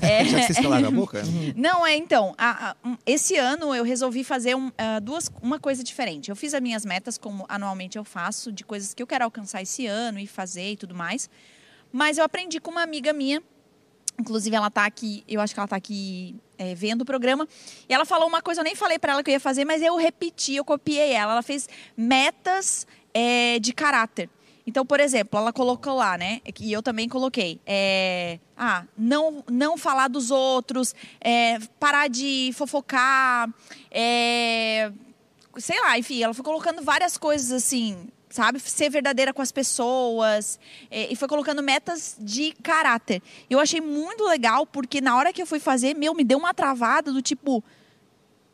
É, <laughs> já que vocês calaram a boca? <laughs> não, é então, a- a- um, esse ano eu resolvi fazer um, ah, duas, uma coisa diferente. Eu fiz as minhas metas, como anualmente eu faço, de coisas que eu quero alcançar esse ano e fazer e tudo mais. Mas eu aprendi com uma amiga minha, inclusive ela tá aqui, eu acho que ela tá aqui é, vendo o programa, e ela falou uma coisa, eu nem falei para ela que eu ia fazer, mas eu repeti, eu copiei ela. Ela fez metas é, de caráter. Então, por exemplo, ela colocou lá, né? E eu também coloquei. é, ah, não, não falar dos outros, é, parar de fofocar, é, sei lá, enfim, ela foi colocando várias coisas assim, sabe? Ser verdadeira com as pessoas. é, e foi colocando metas de caráter. Eu achei muito legal, porque na hora que eu fui fazer, meu, me deu uma travada do tipo.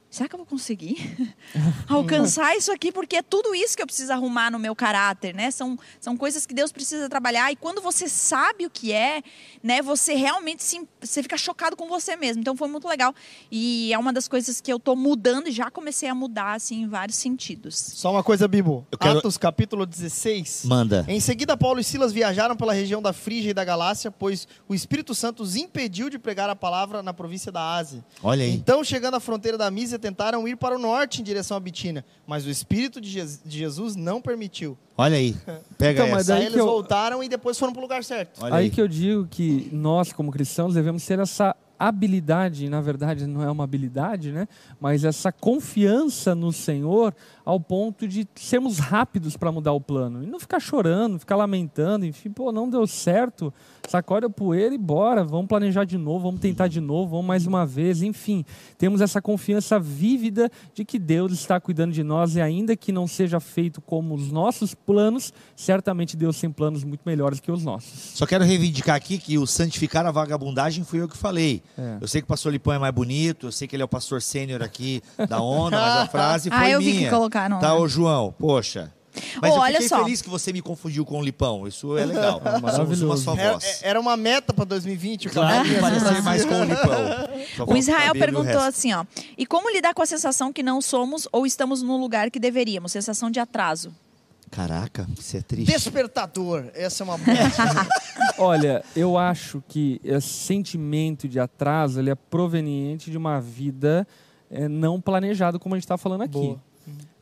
Será que eu vou conseguir <laughs> alcançar isso aqui? Porque é tudo isso que eu preciso arrumar no meu caráter, né? São, são coisas que Deus precisa trabalhar. E quando você sabe o que é, né? Você realmente se, você fica chocado com você mesmo. Então foi muito legal. E é uma das coisas que eu tô mudando e já comecei a mudar, assim, em vários sentidos. Só uma coisa, Bibo. Quero- Atos capítulo 16. Manda. Em seguida, Paulo e Silas viajaram pela região da Frígia e da Galácia, pois o Espírito Santo os impediu de pregar a palavra na província da Ásia. Olha aí. Então, chegando à fronteira da Mísia, tentaram ir para o norte em direção a Bitínia, mas o Espírito de, Je- de Jesus não permitiu. Olha aí. Pega Então, mas essa. daí Aí eles eu- voltaram e depois foram para o lugar certo. Olha Aí aí. que eu digo que nós, como cristãos, devemos ter essa habilidade, na verdade não é uma habilidade, né? Mas essa confiança no Senhor ao ponto de sermos rápidos para mudar o plano. E não ficar chorando, ficar lamentando, enfim, pô, não deu certo, sacode a poeira e bora, vamos planejar de novo, vamos tentar de novo, vamos mais uma vez, enfim. Temos essa confiança vívida de que Deus está cuidando de nós e ainda que não seja feito como os nossos planos, certamente Deus tem planos muito melhores que os nossos. Só quero reivindicar aqui que o santificar a vagabundagem fui eu que falei. É. Eu sei que o pastor Lipão é mais bonito, eu sei que ele é o pastor sênior aqui da onda, mas a <laughs> frase foi ah, eu vi minha. que colocaram. Tá, né? ô João, poxa. Mas Ô, eu olha fiquei só. feliz que você me confundiu com o Lipão. Isso é legal. <laughs> Somos uma só Era, voz. era uma meta para 2020. o Claro, parecer mais com o Lipão. <laughs> O Israel o perguntou resto. assim, ó. E como lidar com a sensação que não somos ou estamos no lugar que deveríamos? Sensação de atraso. Caraca, isso é triste. Despertador. Essa é uma boa. <laughs> Olha, eu acho que esse sentimento de atraso ele é proveniente de uma vida eh, não planejada, como a gente está falando aqui. Boa.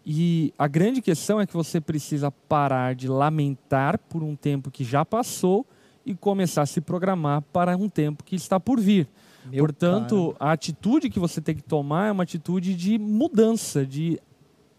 E a grande questão é que você precisa parar de lamentar por um tempo que já passou e começar a se programar para um tempo que está por vir. Meu Portanto, a atitude que você tem que tomar é uma atitude de mudança, de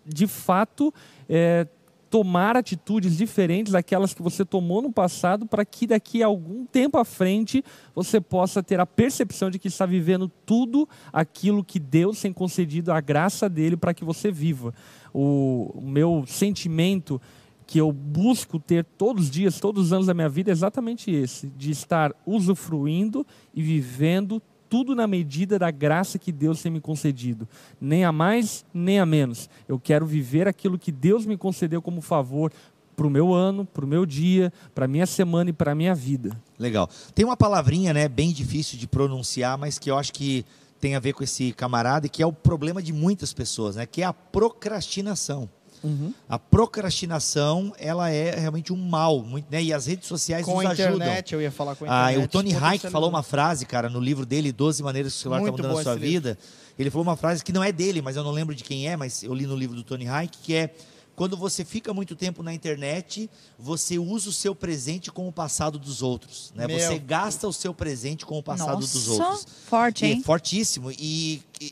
de fato é, tomar atitudes diferentes daquelas que você tomou no passado para que daqui a algum tempo à frente você possa ter a percepção de que está vivendo tudo aquilo que Deus tem concedido a graça dele para que você viva. O, meu sentimento que eu busco ter todos os dias, todos os anos da minha vida é exatamente esse, de estar usufruindo e vivendo tudo na medida da graça que Deus tem me concedido. Nem a mais, nem a menos. Eu quero viver aquilo que Deus me concedeu como favor para o meu ano, para o meu dia, para a minha semana e para a minha vida. Legal. Tem uma palavrinha, né, bem difícil de pronunciar, mas que eu acho que tem a ver com esse camarada e que é o problema de muitas pessoas, né, que é a procrastinação. A procrastinação, ela é realmente um mal, muito, né, e as redes sociais Com nos a ajudam. internet, eu ia falar com a Ah, internet. o Tony Hayek falou uma frase, cara, no livro dele, 12 maneiras que o celular está mudando a sua esse livro. vida. Ele falou uma frase que não é dele, mas eu não lembro de quem é, mas eu li no livro do Tony Hayek, que é quando você fica muito tempo na internet, você usa o seu presente com o passado dos outros. Né? Meu. Você gasta o seu presente com o passado dos Nossa, outros. forte, E hein? é fortíssimo e e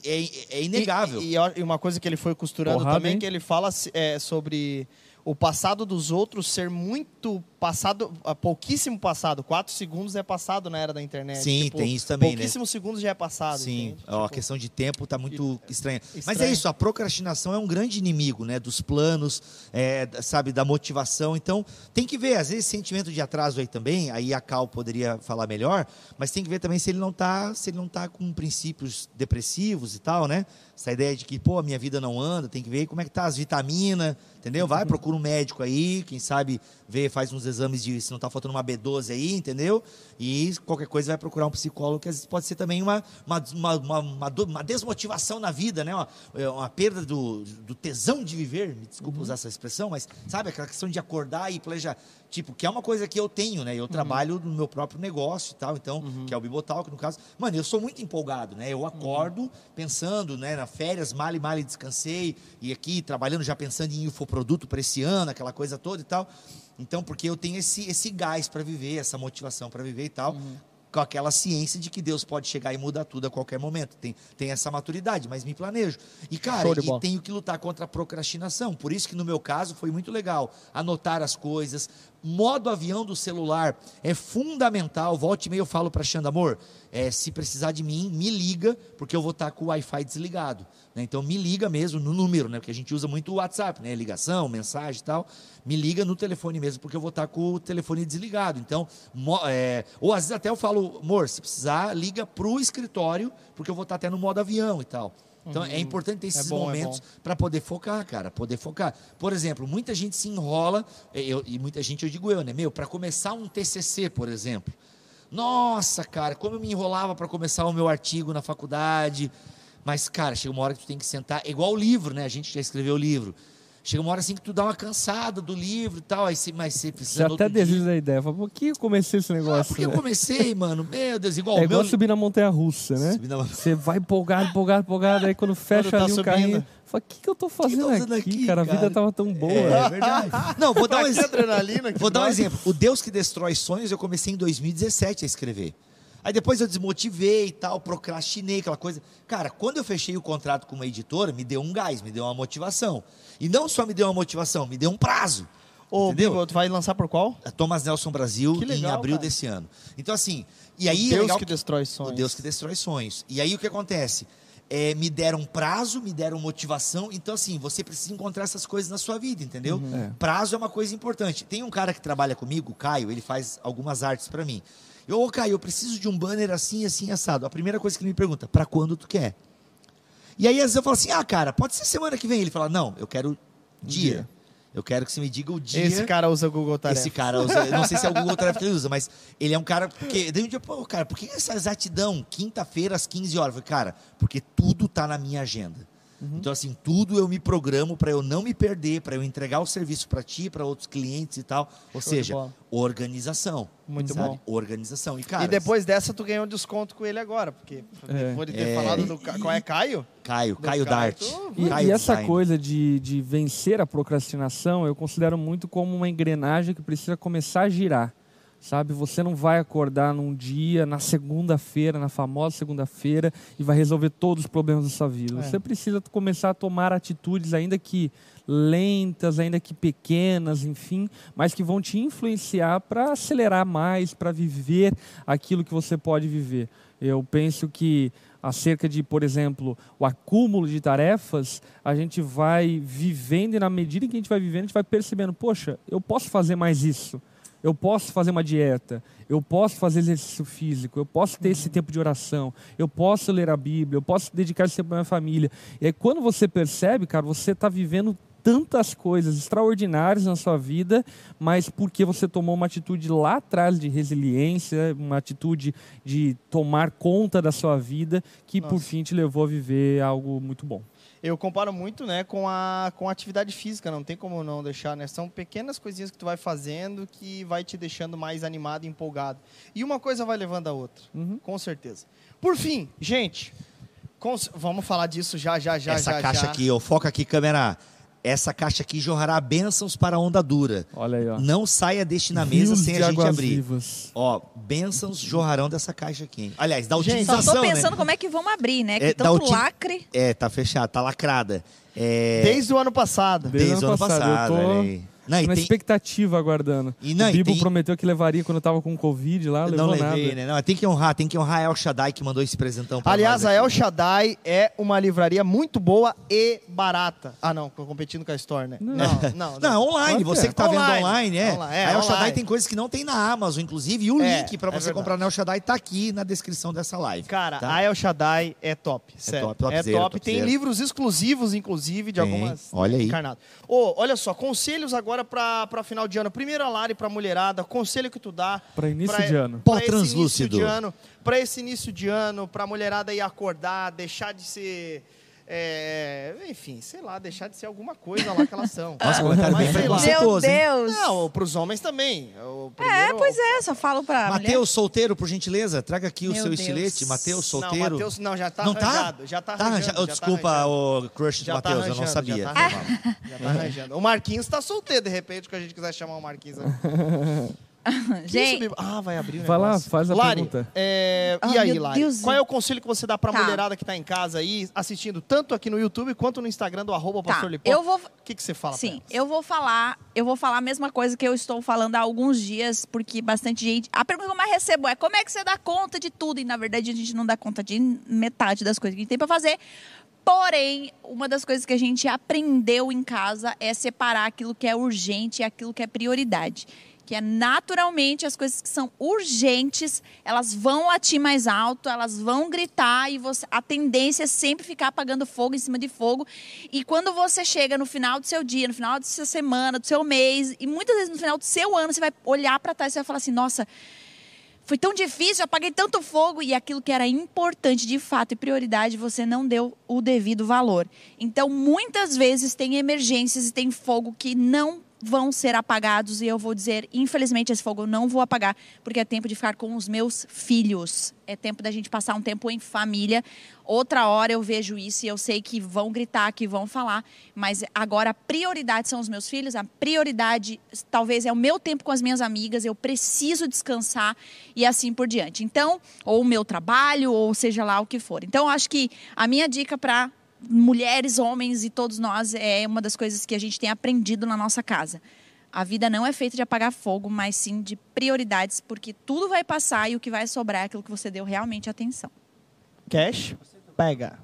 é, é inegável. E, e- uma coisa que ele foi costurando Porrada, também, hein? que ele fala é, sobre o passado dos outros ser muito passado, ah, pouquíssimo passado. Quatro segundos é passado na era da internet. Sim, Tipo, tem isso também, né? Pouquíssimos segundos já é passado. Sim, ó, a Tipo, questão de tempo está muito estranha. Mas é estranho. isso, a procrastinação é um grande inimigo, né? Dos planos, é, sabe, da motivação. Então, tem que ver, às vezes, sentimento de atraso aí também, aí a Cal poderia falar melhor, mas tem que ver também se ele não tá, se ele não tá com princípios depressivos e tal, né? Essa ideia de que, pô, a minha vida não anda, tem que ver como é que tá as vitaminas, entendeu? Vai, procura um médico aí, quem sabe vê, faz uns exames de se não tá faltando uma B12 aí, entendeu? E qualquer coisa vai procurar um psicólogo, que às vezes pode ser também uma, uma, uma, uma, uma desmotivação na vida, né? Uma, é, uma perda do, do tesão de viver, me desculpa usar essa expressão, mas sabe, aquela questão de acordar e planejar. Tipo, que é uma coisa que eu tenho, né? Eu trabalho no meu próprio negócio e tal, então, que é o Bibotalk, no caso. Mano, eu sou muito empolgado, né? Eu acordo pensando, né? Na férias, mal e mal e descansei, e aqui trabalhando já pensando em infoproduto para esse ano, aquela coisa toda e tal. Então, porque eu tenho esse, esse gás para viver, essa motivação para viver e tal. Com aquela ciência de que Deus pode chegar e mudar tudo a qualquer momento. Tem, tem essa maturidade, mas me planejo. E, cara, e tenho que lutar contra a procrastinação. Por isso que no meu caso foi muito legal anotar as coisas, Modo avião do celular é fundamental. Volte e meia eu falo para Xanda, amor, é, se precisar de mim, me liga, porque eu vou estar com o Wi-Fi desligado. Né? Então me liga mesmo no número, né? Porque a gente usa muito o WhatsApp, né? Ligação, mensagem e tal. Me liga no telefone mesmo, porque eu vou estar com o telefone desligado. Então, é, ou às vezes até eu falo, amor, se precisar, liga pro escritório, porque eu vou estar até no modo avião e tal. Então é importante ter esses bom, é momentos bom. para poder focar, cara, poder focar. Por exemplo, muita gente se enrola, eu- e muita gente, eu digo eu, né? Meu, para começar um TCC, por exemplo. Nossa, cara, como eu me enrolava para começar o meu artigo na faculdade. Mas, cara, chega uma hora que tu tem que sentar, é igual o livro, né? A gente já escreveu o livro. Chega uma hora assim que tu dá uma cansada do livro e tal, aí você, mas você precisa no até desiste da ideia. Fala, por que eu comecei esse Ah, negócio? porque eu né? comecei, mano. Meu Deus, igual É igual meu... subir na montanha russa, né? Na- Você vai empolgado, empolgado, empolgado, aí quando <laughs> fecha tá ali o subindo. carrinho, fala, o que, que eu tô fazendo, fazendo aqui, aqui, cara? A vida cara?" tava tão boa. É verdade. Não, vou <laughs> dar um Que exemplo. que Vou dar um exemplo. O Deus que destrói sonhos, eu comecei em 2017 a escrever. Aí depois eu desmotivei e tal, procrastinei aquela coisa. Cara, quando eu fechei o contrato com uma editora, me deu um gás, me deu uma motivação. E não só me deu uma motivação, me deu um prazo. Ô, entendeu? Bibo, tu vai lançar por qual? A Thomas Nelson Brasil legal, em abril cara. desse ano. Então assim, e aí o é Deus legal que destrói sonhos. o Deus que destrói sonhos. E aí o que acontece? É, me deram prazo, me deram motivação. Então, assim, você precisa encontrar essas coisas na sua vida, entendeu? É. Prazo é uma coisa importante. Tem um cara que trabalha comigo, o Caio, ele faz algumas artes pra mim. Eu, ô Caio, eu preciso de um banner assim, assim, assado. A primeira coisa que ele me pergunta, pra quando tu quer? E aí, às vezes, eu falo assim, ah, cara, pode ser semana que vem. Ele fala, não, eu quero dia. dia. Eu quero que você me diga o dia. Esse cara usa Google Tarefa. Esse cara usa, não sei se é o Google Tarefa que ele usa, mas ele é um cara porque daí um dia, pô, cara, por que essa exatidão? Quinta-feira às 15 horas. Eu falei, cara, porque tudo tá na minha agenda. Uhum. Então assim, tudo eu me programo para eu não me perder, para eu entregar o serviço para ti, para outros clientes e tal. Ou Show seja, organização. Muito sabe? bom. Organização. E cara, e depois dessa, tu ganhou um desconto com ele agora, porque É. ter É. falado do... Qual é Caio? Caio, do Caio Caio, Dart. E, Caio e essa Design. coisa de, de vencer a procrastinação, eu considero muito como uma engrenagem que precisa começar a girar. Sabe, você não vai acordar num dia, na segunda-feira, na famosa segunda-feira, e vai resolver todos os problemas da sua vida. É. Você precisa começar a tomar atitudes, ainda que lentas, ainda que pequenas, enfim, mas que vão te influenciar para acelerar mais, para viver aquilo que você pode viver. Eu penso que acerca de, por exemplo, o acúmulo de tarefas, a gente vai vivendo e na medida em que a gente vai vivendo, a gente vai percebendo, poxa, eu posso fazer mais isso. Eu posso fazer uma dieta, eu posso fazer exercício físico, eu posso ter esse tempo de oração, eu posso ler a Bíblia, eu posso dedicar esse tempo à minha família. E aí, quando você percebe, cara, você está vivendo tantas coisas extraordinárias na sua vida, mas porque você tomou uma atitude lá atrás de resiliência, uma atitude de tomar conta da sua vida, que por Nossa. fim te levou a viver algo muito bom. Eu comparo muito, né, com a, com a atividade física, não tem como não deixar, né? São pequenas coisinhas que tu vai fazendo que vai te deixando mais animado e empolgado. E uma coisa vai levando a outra, Uhum. com certeza. Por fim, gente, cons- vamos falar disso já, já, já, Essa já, caixa já. aqui, ó, foca aqui, câmera. Essa caixa aqui jorrará bênçãos para a onda dura. Olha aí, ó. Não saia deste na mesa Rios sem a gente águas abrir. vivas. Ó, bênçãos jorrarão dessa caixa aqui. hein? Aliás, da Gente, Só utilização, tô pensando né? como é que vamos abrir, né? Que É, tanto uti- lacre. É, tá fechado, tá lacrada. É, Desde o ano passado. Desde desde o ano passado. eu tô olha aí. Não, na tem- expectativa aguardando. E não, o Bibo tem- prometeu que levaria quando eu tava com Covid lá, não levou levei, nada. né? Não, tem que honrar, tem que honrar a El Shaddai que mandou esse presentão pra Aliás, nós a. El Shaddai é uma livraria muito boa e barata. Ah, não, tô competindo com a Store, né? Não. Não, não. <laughs> Não, é online, você é. que tá Online. vendo online, é. Online, é, a El Shaddai online. tem coisas que não tem na Amazon, inclusive, e o É, link pra é você verdade. comprar na El Shaddai tá aqui na descrição dessa live. Cara, tá? a El Shaddai é top. Sério. top, é topzera, top. Tem livros exclusivos, inclusive, de Tem, algumas. olha aí. Encarnado. Ô, olha só, conselhos agora pra, pra final de ano. Primeiro a Lari pra mulherada, conselho que tu dá. Pra início pra- de ano. Pó esse translúcido. início de ano, Pra esse início de ano, pra mulherada ir acordar, deixar de ser. É, enfim, sei lá, deixar de ser alguma coisa lá que elas são. <laughs> Nossa, comentário Mas bem preconceituoso. Meu hein? Deus. Não, pros homens também. O é, primeiro- pois é, só falo pra. Matheus, solteiro, por gentileza, traga aqui o Meu seu Deus. estilete. Matheus, Não, solteiro. Matheus, não, já tá Não tá? arranjado. Já tá Tá arranjando. arranjado. Oh, tá desculpa, arranjando. o crush do Já tá Matheus, eu não sabia. já tá Já tá arranjando. O Marquinhos tá solteiro, de repente, que a gente quiser chamar o Marquinhos. <laughs> <laughs> Gente? Ah, vai abrir o Vai lá, negócio. faz a Lari, pergunta. é, Ah, e aí, meu Lari? Deus. Qual é o conselho que você dá pra Tá. mulherada que tá em casa aí, assistindo tanto aqui no YouTube quanto no Instagram do arroba tá, Pastor Lipó? eu vou O que, que você fala pra Sim, elas? eu vou falar, eu vou falar a mesma coisa que eu estou falando há alguns dias, porque bastante gente. A pergunta que eu mais recebo é como é que você dá conta de tudo? E na verdade a gente não dá conta de metade das coisas que a gente tem para fazer. Porém, uma das coisas que a gente aprendeu em casa é separar aquilo que é urgente e aquilo que é prioridade. Que é naturalmente as coisas que são urgentes, elas vão latir mais alto, elas vão gritar e você, a tendência é sempre ficar apagando fogo em cima de fogo. E quando você chega no final do seu dia, no final da sua semana, do seu mês, e muitas vezes no final do seu ano, você vai olhar para trás e vai falar assim: nossa, foi tão difícil, apaguei tanto fogo e aquilo que era importante de fato e prioridade, você não deu o devido valor. Então, muitas vezes tem emergências e tem fogo que não vão ser apagados e eu vou dizer, infelizmente esse fogo eu não vou apagar, porque é tempo de ficar com os meus filhos. É tempo da gente passar um tempo em família. Outra hora eu vejo isso e eu sei que vão gritar, que vão falar, mas agora a prioridade são os meus filhos, a prioridade talvez é o meu tempo com as minhas amigas, eu preciso descansar e assim por diante. Então, ou o meu trabalho, ou seja lá o que for. Então, acho que a minha dica para mulheres, homens e todos nós é uma das coisas que a gente tem aprendido na nossa casa. A vida não é feita de apagar fogo, mas sim de prioridades, porque tudo vai passar e o que vai sobrar é aquilo que você deu realmente atenção. Cash, pega.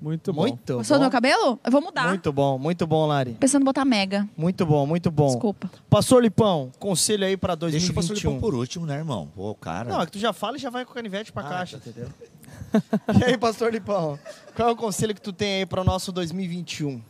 Muito bom. Muito Gostou do meu cabelo? Eu vou mudar. Muito bom, muito bom, Lari. Pensando em botar mega. Muito bom, muito bom. Desculpa. Pastor Lipão, conselho aí pra Deixa o pastor 2021. Lipão por último, né, irmão? Pô, cara. Não, é que tu já fala e já vai com o canivete pra Ah, caixa, tá. entendeu? <laughs> e aí, Pastor Lipão, qual é o conselho que tu tem aí para o nosso 2021?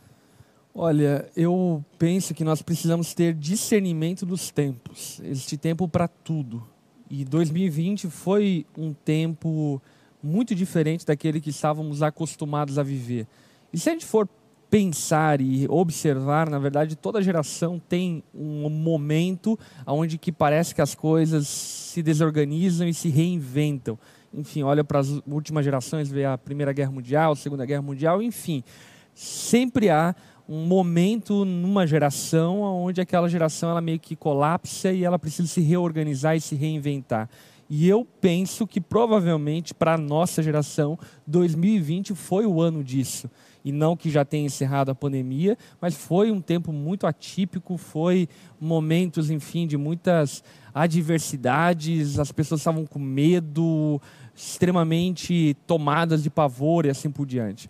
Olha, eu penso que nós precisamos ter discernimento dos tempos. Existe tempo para tudo. E 2020 foi um tempo muito diferente daquele que estávamos acostumados a viver. E se a gente for pensar e observar, na verdade, toda geração tem um momento onde que parece que as coisas se desorganizam e se reinventam. Enfim, olha para as últimas gerações, vê a Primeira Guerra Mundial, a Segunda Guerra Mundial, enfim. Sempre há um momento numa geração onde aquela geração ela meio que colapsa e ela precisa se reorganizar e se reinventar. E eu penso que provavelmente para a nossa geração, 2020 foi o ano disso. E não que já tenha encerrado a pandemia, mas foi um tempo muito atípico, foi momentos, enfim, de muitas adversidades, as pessoas estavam com medo, extremamente tomadas de pavor e assim por diante.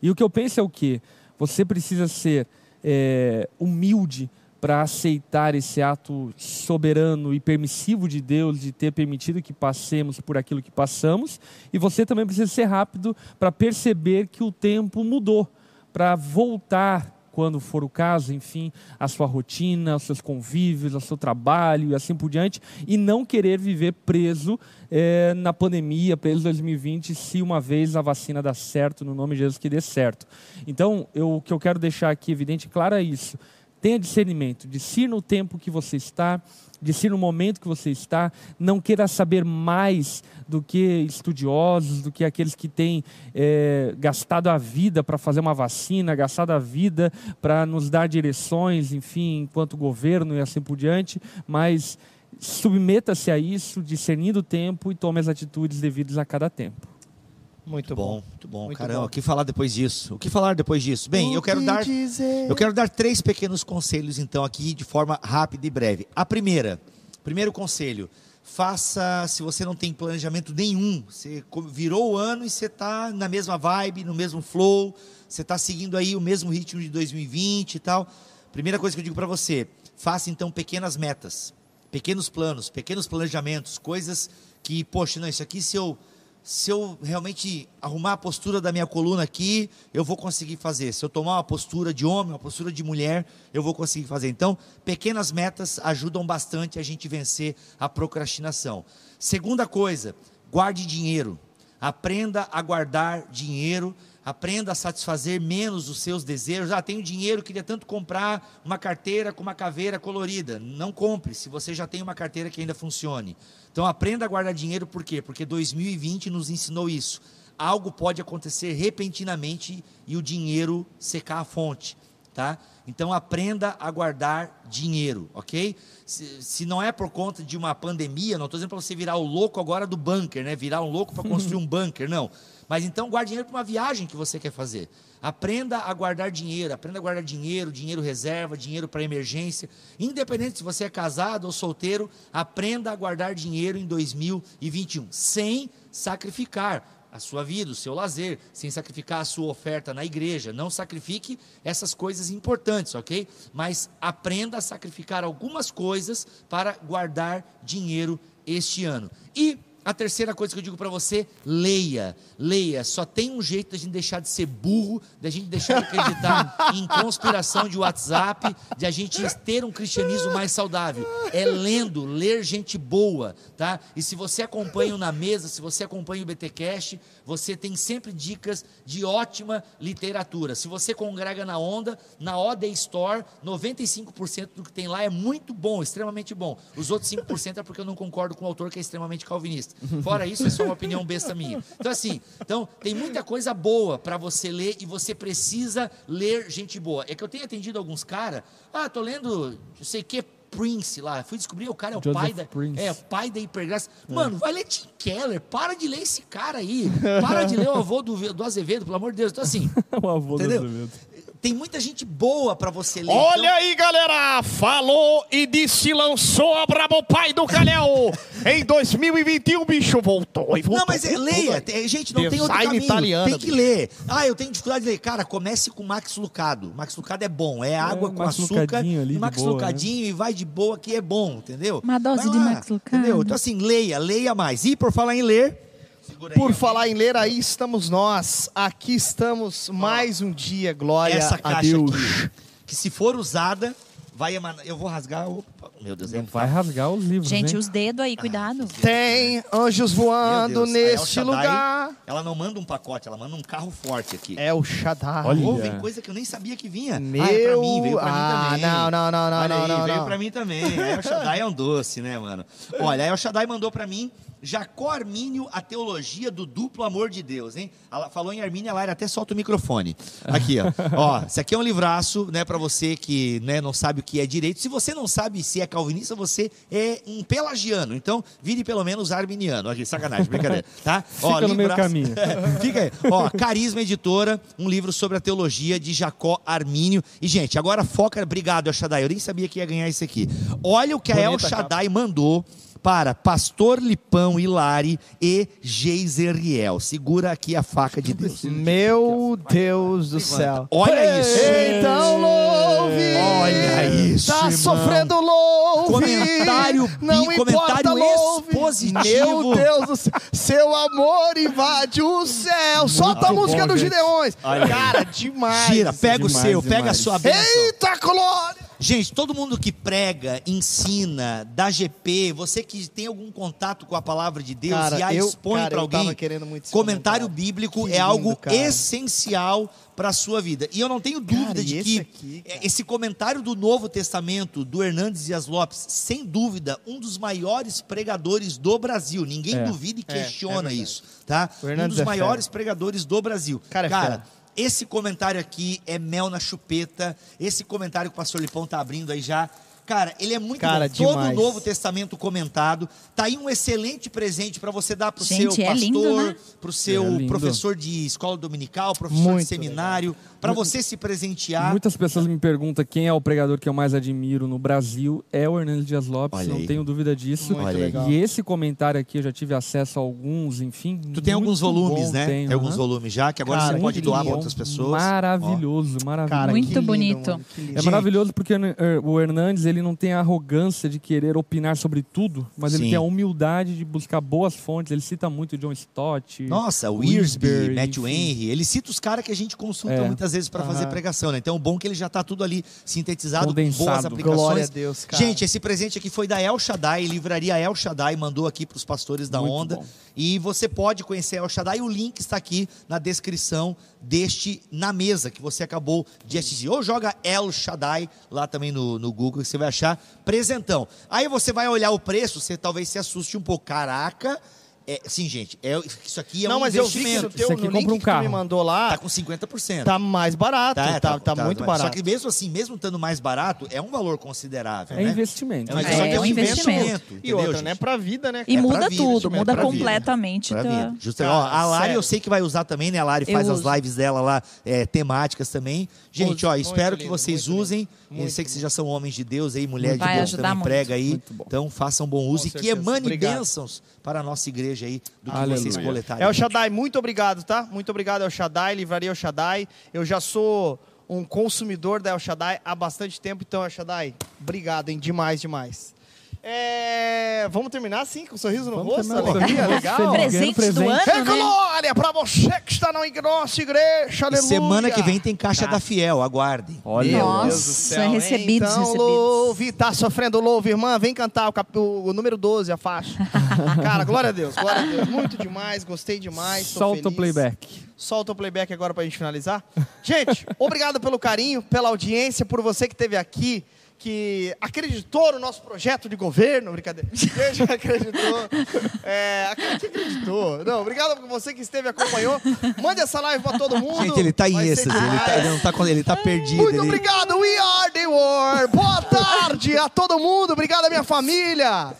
E o que eu penso é o quê? Você precisa ser é, humilde para aceitar esse ato soberano e permissivo de Deus de ter permitido que passemos por aquilo que passamos, e você também precisa ser rápido para perceber que o tempo mudou, para voltar quando for o caso, enfim, a sua rotina, aos seus convívios, ao seu trabalho e assim por diante, e não querer viver preso é, na pandemia, preso em 2020, se uma vez a vacina dá certo, no nome de Jesus que dê certo. Então, eu, o que eu quero deixar aqui evidente e claro é isso. Tenha discernimento, discirna o tempo que você está, discirna o momento que você está, não queira saber mais do que estudiosos, do que aqueles que têm é, gastado a vida para fazer uma vacina, gastado a vida para nos dar direções, enfim, enquanto governo e assim por diante, mas submeta-se a isso, discernindo o tempo e tome as atitudes devidas a cada tempo. Muito bom, bom. muito bom. Muito Caramba, bom. o que falar depois disso? O que falar depois disso? Bem, O eu quero que dar dizer? eu quero dar três pequenos conselhos então aqui de forma rápida e breve. A primeira, primeiro conselho, faça se você não tem planejamento nenhum, você virou o ano e você está na mesma vibe, no mesmo flow, você está seguindo aí o mesmo ritmo de 2020 e tal. Primeira coisa que eu digo para você, faça então pequenas metas, pequenos planos, pequenos planejamentos, coisas que, poxa, não, isso aqui se eu se eu realmente arrumar a postura da minha coluna aqui, eu vou conseguir fazer. Se eu tomar uma postura de homem, uma postura de mulher, eu vou conseguir fazer. Então, pequenas metas ajudam bastante a gente vencer a procrastinação. Segunda coisa, guarde dinheiro. Aprenda a guardar dinheiro. Aprenda a satisfazer menos os seus desejos. Ah, tenho dinheiro, queria tanto comprar uma carteira com uma caveira colorida. Não compre, se você já tem uma carteira que ainda funcione. Então aprenda a guardar dinheiro, por quê? Porque 2020 nos ensinou isso. Algo pode acontecer repentinamente e o dinheiro secar a fonte. Tá? Então aprenda a guardar dinheiro, ok? Se, se não é por conta de uma pandemia, não estou dizendo para você virar o louco agora do bunker, né? Virar um louco para construir um <laughs> bunker, não. Mas então guarde dinheiro para uma viagem que você quer fazer. Aprenda a guardar dinheiro, aprenda a guardar dinheiro, dinheiro reserva, dinheiro para emergência. Independente se você é casado ou solteiro, aprenda a guardar dinheiro em 2021, sem sacrificar a sua vida, o seu lazer, sem sacrificar a sua oferta na igreja. Não sacrifique essas coisas importantes, ok? Mas aprenda a sacrificar algumas coisas para guardar dinheiro este ano. E a terceira coisa que eu digo para você, leia, leia. Só tem um jeito da gente deixar de ser burro, da gente deixar de acreditar <laughs> em conspiração de WhatsApp, de a gente ter um cristianismo mais saudável. É lendo, ler gente boa, tá? E se você acompanha o Na Mesa, se você acompanha o BTcast, você tem sempre dicas de ótima literatura. Se você congrega na Onda, na OD Store, 95% do que tem lá é muito bom, extremamente bom. Os outros 5% é porque eu não concordo com o autor que é extremamente calvinista. Fora isso, é só uma opinião besta minha. Então, assim, então, tem muita coisa boa para você ler e você precisa ler gente boa. É que eu tenho atendido alguns caras, ah, tô lendo, não sei o que, Prince lá. Fui descobrir, o cara é o Joseph pai da. Prince. É, o pai da hipergraça. Mano, vai ler Tim Keller. Para de ler esse cara aí. Para de ler o avô do, do Azevedo, pelo amor de Deus. Então, assim, <laughs> o avô Entendeu? do Azevedo. Tem muita gente boa para você ler. Olha Então, aí, galera! Falou e disse, lançou a Brabo Pai do Calhau! <laughs> em 2021, o bicho voltou e voltou. Não, mas é, leia. Tem- Gente, não tem outro Design caminho. italiano, tem que bicho. ler. Ah, eu tenho dificuldade de ler. Cara, comece com Max Lucado. Max Lucado é bom. É água com Max açúcar. Ali Max boa, né? Lucadinho e vai de boa que é bom, entendeu? Uma dose de Max Lucado. Entendeu? Então assim, leia, leia mais. E por falar em ler... Por falar em ler, aí estamos nós. Aqui estamos mais um dia, glória Essa a caixa Deus. aqui, que se for usada, vai emanar... Eu vou rasgar... Opa, meu Deus, é... Não vai rasgar os livros, Gente, hein? os dedos aí, cuidado. Tem anjos Meu voando Deus, a El neste Shaddai, lugar. Ela não manda um pacote, ela manda um carro forte aqui. É o Shaddai. Olha. Ou vem coisa que eu nem sabia que vinha. Meu... Ah, é pra mim, veio pra ah, mim também. não, não, não, não, Olha não, aí, não, veio não. pra mim também. El Shaddai é um doce, né, mano? Olha, El Shaddai mandou pra mim Jacó Armínio, a teologia do duplo amor de Deus, hein? Ela falou em Armínio, a Lara até solta o microfone. Aqui, ó. <laughs> ó, esse aqui é um livraço, né, pra você que né, não sabe o que é direito. Se você não sabe se é calvinista, você é um pelagiano. Então, vire pelo menos arminiano. Aqui, sacanagem, brincadeira, <laughs> tá? Fica no meio caminho. <laughs> Fica aí. Ó, Carisma Editora, um livro sobre a teologia de Jacó Armínio. E, gente, agora foca. Obrigado, El Shaddai. Eu nem sabia que ia ganhar isso aqui. Olha o que a El Bonita Shaddai mandou para Pastor Lipão Hilari e Geiseriel. Segura aqui a faca de Deus. Meu Deus do céu. Olha isso. Então louve. Olha isso, Tá irmão. sofrendo louve. Comentário bi- Não comentário importa louve. expositivo. Meu Deus do céu. Seu amor invade o céu. Solta a música bom, dos gente. Gideões. Cara, demais. Gira, pega o demais, seu, pega a demais. sua bênção. Eita, glória. Gente, todo mundo que prega, ensina, dá GP, você que tem algum contato com a palavra de Deus Cara, e a eu- expõe cara, para alguém, tava querendo muito esse comentário bíblico Que é algo lindo, cara. essencial para a sua vida. E eu não tenho dúvida e de esse que aqui, cara? esse comentário do Novo Testamento do Hernandes Dias Lopes, sem dúvida, um dos maiores pregadores do Brasil. Ninguém É. duvida e É, questiona é verdade. isso, tá? Um dos é maiores pregadores do Brasil. Cara, é fera. Esse comentário aqui é mel na chupeta. Esse comentário que o pastor Lipão tá abrindo aí já. Cara, ele é muito Cara, bom. Todo o demais. Novo Testamento comentado. Tá aí um excelente presente para você dar pro Gente, seu é pastor, lindo, né? pro seu É professor de escola dominical, professor Muito de seminário, para você se presentear. Muitas pessoas me perguntam quem é o pregador que eu mais admiro no Brasil. É o Hernandes Dias Lopes, Olha não aí. tenho dúvida disso. Muito Olha aí. legal. E esse comentário aqui eu já tive acesso a alguns, enfim. Tu tem alguns volumes, bom, né? Tenho, tem alguns aham. volumes já, que agora Cara, você pode doar para outras pessoas. Maravilhoso, maravilhoso. Cara, Muito lindo, bonito. mano. É maravilhoso porque o Hernandes ele não tem a arrogância de querer opinar sobre tudo, mas Sim. ele tem a humildade de buscar boas fontes. Ele cita muito John Stott. Nossa, o Wiersbe, Matthew enfim. Henry, ele cita os caras que a gente consulta É. muitas vezes para fazer pregação, né? Então, o bom é que ele já tá tudo ali sintetizado, com boas Condensado. aplicações. Glória a Deus, cara. Gente, esse presente aqui foi da El Shaddai, livraria El Shaddai, mandou aqui para os pastores da Muito Onda. bom. E você pode conhecer El Shaddai, o link está aqui na descrição deste Na Mesa, que você acabou de assistir. Ou joga El Shaddai lá também no, no Google, que você vai achar presentão. Aí você vai olhar o preço, você talvez se assuste um pouco. Caraca, É, sim, gente, é, isso aqui é não, um mas eu vi que investimento. no teu Isso aqui no compra um que tu me carro. mandou lá, Tá com 50%. tá mais barato, tá, tá, muito Só barato. que mesmo assim, mesmo estando mais barato, é um valor considerável, É né? investimento. Mas É, só que é um investimento. E entendeu, outra, gente? né, pra vida, né? E É muda vida, tudo, é muda pra vida. completamente. Pra da- vida. Justo, ó, a Lari sério. eu sei que vai usar também, né? A Lari Eu faz as uso. lives dela lá, é, temáticas também. Gente, ó, espero Muito que vocês muito usem. Eu Muito sei que vocês já são homens de Deus aí, mulher de Vai Deus ajudar também muito. prega aí. Muito bom. Então façam bom uso e que emane bênçãos para a nossa igreja aí, do que Aleluia. vocês coletarem. El Shaddai, muito obrigado, tá? Muito obrigado, El Shaddai, Livraria El Shaddai. Eu já sou um consumidor da El Shaddai há bastante tempo, então, El Shaddai, obrigado, hein? Demais, demais. É, Vamos terminar assim, com um sorriso no Vamos rosto, com alegria, legal. Feliz. Presente Presente. do ano, É né? glória pra você que está na nossa igreja, E aleluia. semana que vem tem Caixa Tá. da Fiel, aguardem. Olha, Meu Nossa, Deus do céu, recebidos, então, recebidos. louve, tá sofrendo louve, irmã, vem cantar o, cap- o- número 12, a faixa. <laughs> Cara, glória a Deus, glória a Deus. Muito demais, gostei demais. solta o playback. Solta o playback agora pra gente finalizar. Gente, obrigado pelo carinho, pela audiência, por você que esteve aqui, que acreditou no nosso projeto de governo, brincadeira. <laughs> Quem já acreditou? É, que acreditou. Não, obrigado por você que esteve e acompanhou. Mande essa live pra todo mundo. Gente, ele tá em êxtase, ele tá, ele não tá, ele tá perdido. muito ele- obrigado, We Are The War. Boa tarde a todo mundo. Obrigado à minha família.